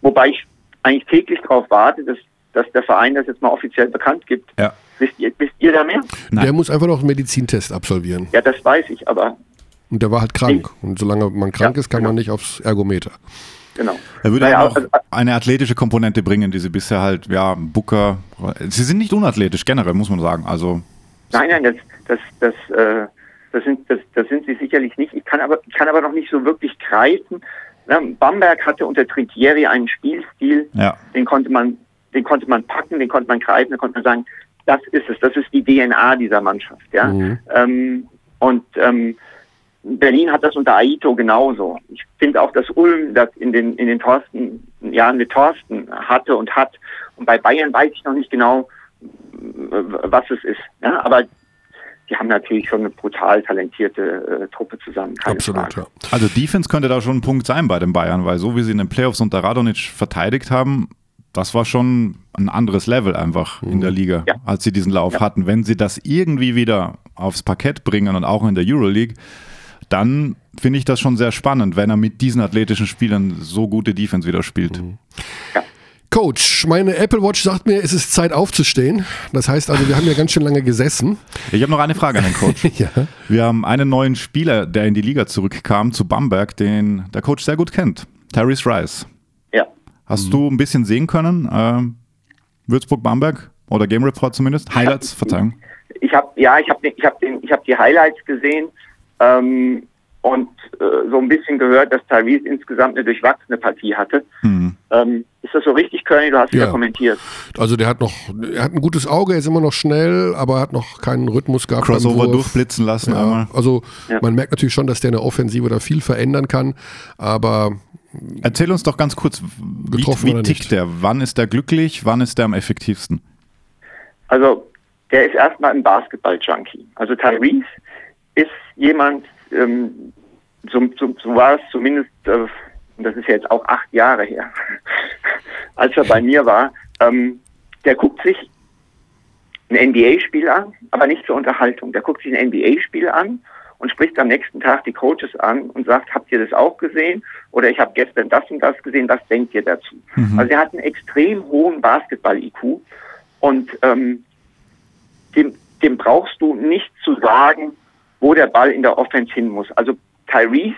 wobei ich eigentlich täglich darauf warte, dass, dass der Verein das jetzt mal offiziell bekannt gibt. Ja. Wisst, ihr, wisst ihr da mehr? Nein. Der muss einfach noch einen Medizintest absolvieren. Ja, das weiß ich, aber. Und der war halt krank. Ich, und solange man krank ja, ist, kann genau. man nicht aufs Ergometer. Genau. Er würde naja, auch also, eine athletische Komponente bringen, die sie bisher halt, ja, Booker. Sie sind nicht unathletisch generell, muss man sagen. Also. Nein, nein, das, das, das, äh, das sind, das, das sind sie sicherlich nicht. Ich kann aber, ich kann aber noch nicht so wirklich greifen, Bamberg hatte unter Trinkieri einen Spielstil, ja. den konnte man, den konnte man packen, den konnte man greifen, da konnte man sagen, das ist es, das ist die DNA dieser Mannschaft, ja. Mhm. Ähm, und ähm, Berlin hat das unter Aito genauso. Ich finde auch, dass Ulm das in den in den Thorsten Jahren mit Thorsten hatte und hat. Und bei Bayern weiß ich noch nicht genau, was es ist. Ja, aber die haben natürlich schon eine brutal talentierte äh, Truppe zusammen. Absolut, ja. Also Defense könnte da schon ein Punkt sein bei den Bayern, weil so wie sie in den Playoffs unter Radonic verteidigt haben, das war schon ein anderes Level einfach mhm. in der mhm. Liga, ja. als sie diesen Lauf ja. hatten. Wenn sie das irgendwie wieder aufs Parkett bringen und auch in der Euroleague, dann finde ich das schon sehr spannend, wenn er mit diesen athletischen Spielern so gute Defense wieder spielt. Mhm. Coach, meine Apple Watch sagt mir, es ist Zeit aufzustehen. Das heißt also, wir haben ja ganz schön lange gesessen. Ich habe noch eine Frage an den Coach. ja. Wir haben einen neuen Spieler, der in die Liga zurückkam, zu Bamberg, den der Coach sehr gut kennt. Tyrese Rice. Ja. Hast mhm. du ein bisschen sehen können? Äh, Würzburg-Bamberg oder Game Report zumindest? Highlights, Verzeihung. Ich habe ja, ich habe ich hab ich hab die Highlights gesehen. Ähm, und äh, so ein bisschen gehört, dass Tyrese insgesamt eine durchwachsene Partie hatte. Mhm. Ähm, ist das so richtig, Körny? Du hast ja. kommentiert. Also der hat noch, er hat ein gutes Auge, er ist immer noch schnell, aber hat noch keinen Rhythmus gehabt. Crossover durchblitzen lassen. Ja. Also ja. man merkt natürlich schon, dass der in der Offensive da viel verändern kann, aber Erzähl uns doch ganz kurz, wie, wie tickt der? Wann ist der glücklich? Wann ist der am effektivsten? Also, der ist erstmal ein Basketball-Junkie. Also Tyrese ist jemand, ähm, so, so, so, war es zumindest, äh, das ist jetzt auch acht Jahre her, als er bei mir war, ähm, der guckt sich ein NBA-Spiel an, aber nicht zur Unterhaltung. Der guckt sich ein NBA-Spiel an und spricht am nächsten Tag die Coaches an und sagt, habt ihr das auch gesehen? Oder ich habe gestern das und das gesehen, was denkt ihr dazu? Mhm. Also er hat einen extrem hohen Basketball-IQ und ähm, dem, dem brauchst du nicht zu sagen, wo der Ball in der Offense hin muss. Also Tyrese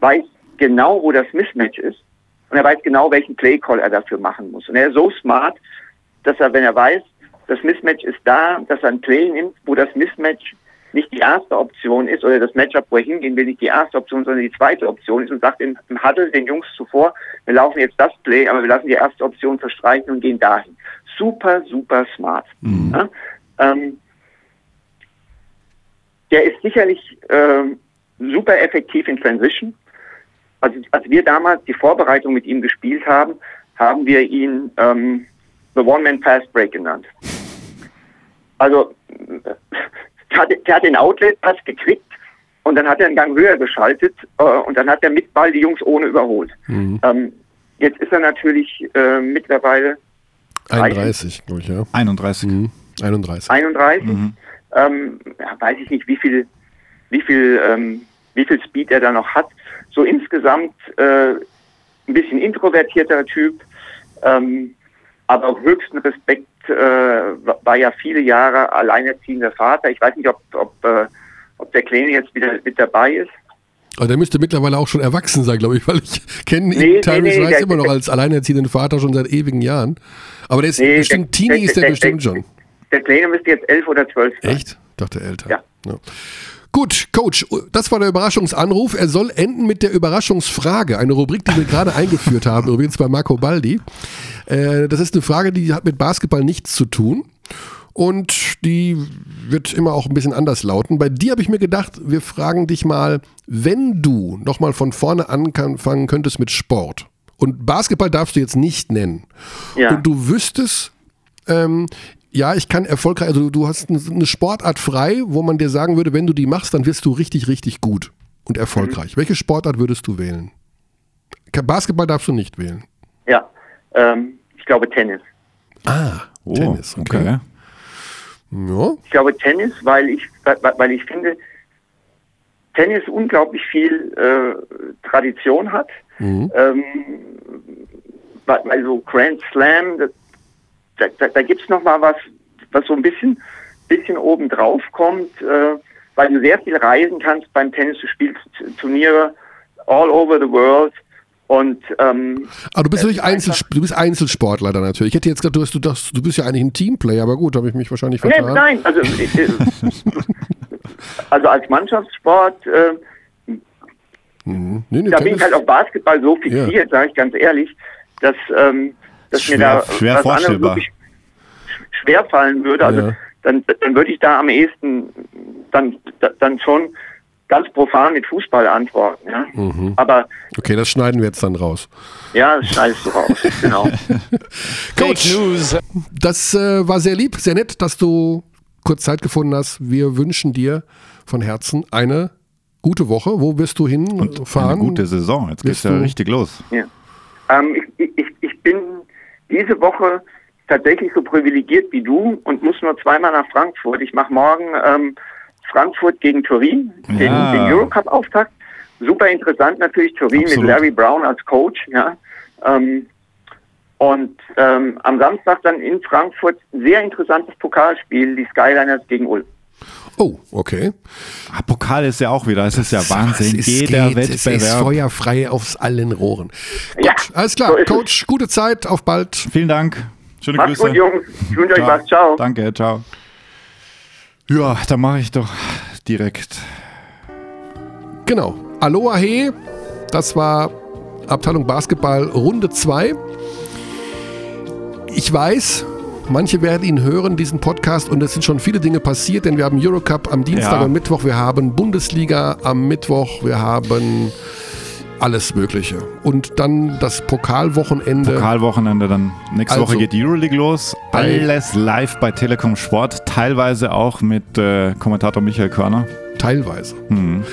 weiß genau, wo das Mismatch ist und er weiß genau, welchen Playcall er dafür machen muss. Und er ist so smart, dass er, wenn er weiß, das Mismatch ist da, dass er ein Play nimmt, wo das Mismatch nicht die erste Option ist oder das Matchup, wo er hingehen will, nicht die erste Option, sondern die zweite Option ist und sagt im, im Huddle den Jungs zuvor, wir laufen jetzt das Play, aber wir lassen die erste Option verstreichen und gehen dahin. Super, super smart. Mhm. Ja? Ähm, der ist sicherlich äh, super effektiv in Transition. Also als wir damals die Vorbereitung mit ihm gespielt haben, haben wir ihn ähm, The One-Man Fast Break genannt. Also der hat, der hat den Outlet-Pass gekriegt und dann hat er einen Gang höher geschaltet äh, und dann hat er mit Ball die Jungs ohne überholt. Mhm. Ähm, jetzt ist er natürlich äh, mittlerweile 31, glaube ich, ja. 31. Mhm. 31. 31. Mhm ähm, weiß ich nicht, wie viel, wie viel, ähm, wie viel Speed er da noch hat. So insgesamt äh, ein bisschen introvertierter Typ, ähm, aber höchsten Respekt äh, war ja viele Jahre alleinerziehender Vater. Ich weiß nicht, ob, ob, äh, ob der Kleine jetzt wieder mit dabei ist. Aber der müsste mittlerweile auch schon erwachsen sein, glaube ich, weil ich kenne nee, ihn teilweise nee, nee, immer noch als alleinerziehenden Vater schon seit ewigen Jahren. Aber der ist nee, bestimmt, der, Teenie der, ist der, der bestimmt schon. Der Kleine müsste jetzt elf oder zwölf sein. Echt? Dachte älter. Ja. ja. Gut, Coach, das war der Überraschungsanruf. Er soll enden mit der Überraschungsfrage, eine Rubrik, die wir gerade eingeführt haben, übrigens bei Marco Baldi. Äh, das ist eine Frage, die hat mit Basketball nichts zu tun. und die wird immer auch ein bisschen anders lauten. Bei dir habe ich mir gedacht, wir fragen dich mal, wenn du nochmal von vorne anfangen könntest mit Sport und Basketball darfst du jetzt nicht nennen ja. und du wüsstest, ähm, ja, ich kann erfolgreich, also du hast eine Sportart frei, wo man dir sagen würde, wenn du die machst, dann wirst du richtig, richtig gut und erfolgreich. Mhm. Welche Sportart würdest du wählen? Basketball darfst du nicht wählen. Ja, ähm, ich glaube Tennis. Ah, oh, Tennis, okay. okay. Ja. Ich glaube Tennis, weil ich, weil ich finde, Tennis unglaublich viel äh, Tradition hat. Mhm. Ähm, weil so Grand Slam, das, da, da, da gibt es nochmal was, was so ein bisschen, bisschen oben drauf kommt, äh, weil du sehr viel reisen kannst beim Tennis. Du spielst Turniere all over the world. Und, ähm, aber du bist natürlich Einzel, du bist Einzelsportler dann natürlich. Ich hätte jetzt gedacht, du, hast, du, das, du bist ja eigentlich ein Teamplayer, aber gut, habe ich mich wahrscheinlich vertan. Nee, nein, also, äh, also als Mannschaftssport, äh, mhm. nee, nee, da bin ich halt auf Basketball so fixiert, ja. sage ich ganz ehrlich, dass, ähm, dass schwer, mir da schwer wirklich schwer fallen würde. Also ja. dann, dann würde ich da am ehesten dann, dann schon ganz profan mit Fußball antworten. Ja? Mhm. Aber okay, das schneiden wir jetzt dann raus. Ja, das schneidest du raus, genau. Coach, News. das äh, war sehr lieb, sehr nett, dass du kurz Zeit gefunden hast. Wir wünschen dir von Herzen eine gute Woche. Wo wirst du hinfahren? Eine gute Saison. Jetzt geht es ja richtig los. Ja. Ähm, ich, ich, diese Woche tatsächlich so privilegiert wie du und muss nur zweimal nach Frankfurt. Ich mache morgen ähm, Frankfurt gegen Turin, den, ja. den Eurocup-Auftakt. Super interessant natürlich, Turin Absolut. mit Larry Brown als Coach. Ja. Ähm, und ähm, am Samstag dann in Frankfurt sehr interessantes Pokalspiel, die Skyliners gegen Ulm. Oh, okay. Ah, Pokal ist ja auch wieder, es ist ja Wahnsinn. Es Jeder geht, Wettbewerb. Es ist feuerfrei aus allen Rohren. Gut, ja, alles klar. So Coach, es. gute Zeit, auf bald. Vielen Dank. Schöne Macht's Grüße. gut, Jungs. Ich wünsche euch was. Ciao. Danke, ciao. Ja, dann mache ich doch direkt. Genau. Aloha He, das war Abteilung Basketball Runde 2. Ich weiß, manche werden ihn hören, diesen Podcast, und es sind schon viele Dinge passiert, denn wir haben Eurocup am Dienstag ja. und Mittwoch, wir haben Bundesliga am Mittwoch, wir haben alles Mögliche. Und dann das Pokalwochenende. Pokalwochenende, dann nächste also, Woche geht die Euroleague los. Alles live bei Telekom Sport, teilweise auch mit äh, Kommentator Michael Körner. Teilweise. Mhm.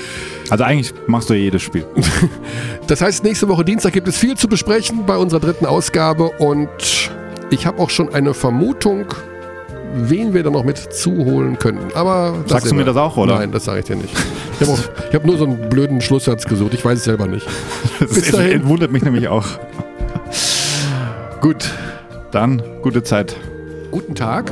Also eigentlich machst du ja jedes Spiel. das heißt, nächste Woche Dienstag gibt es viel zu besprechen bei unserer dritten Ausgabe und ich habe auch schon eine Vermutung, wen wir da noch mit zuholen könnten. Aber Sagst du mir das auch, oder? Nein, das sage ich dir nicht. Ich habe hab nur so einen blöden Schlusssatz gesucht. Ich weiß es selber nicht. Bis dahin. wundert mich nämlich auch. Gut, dann gute Zeit. Guten Tag.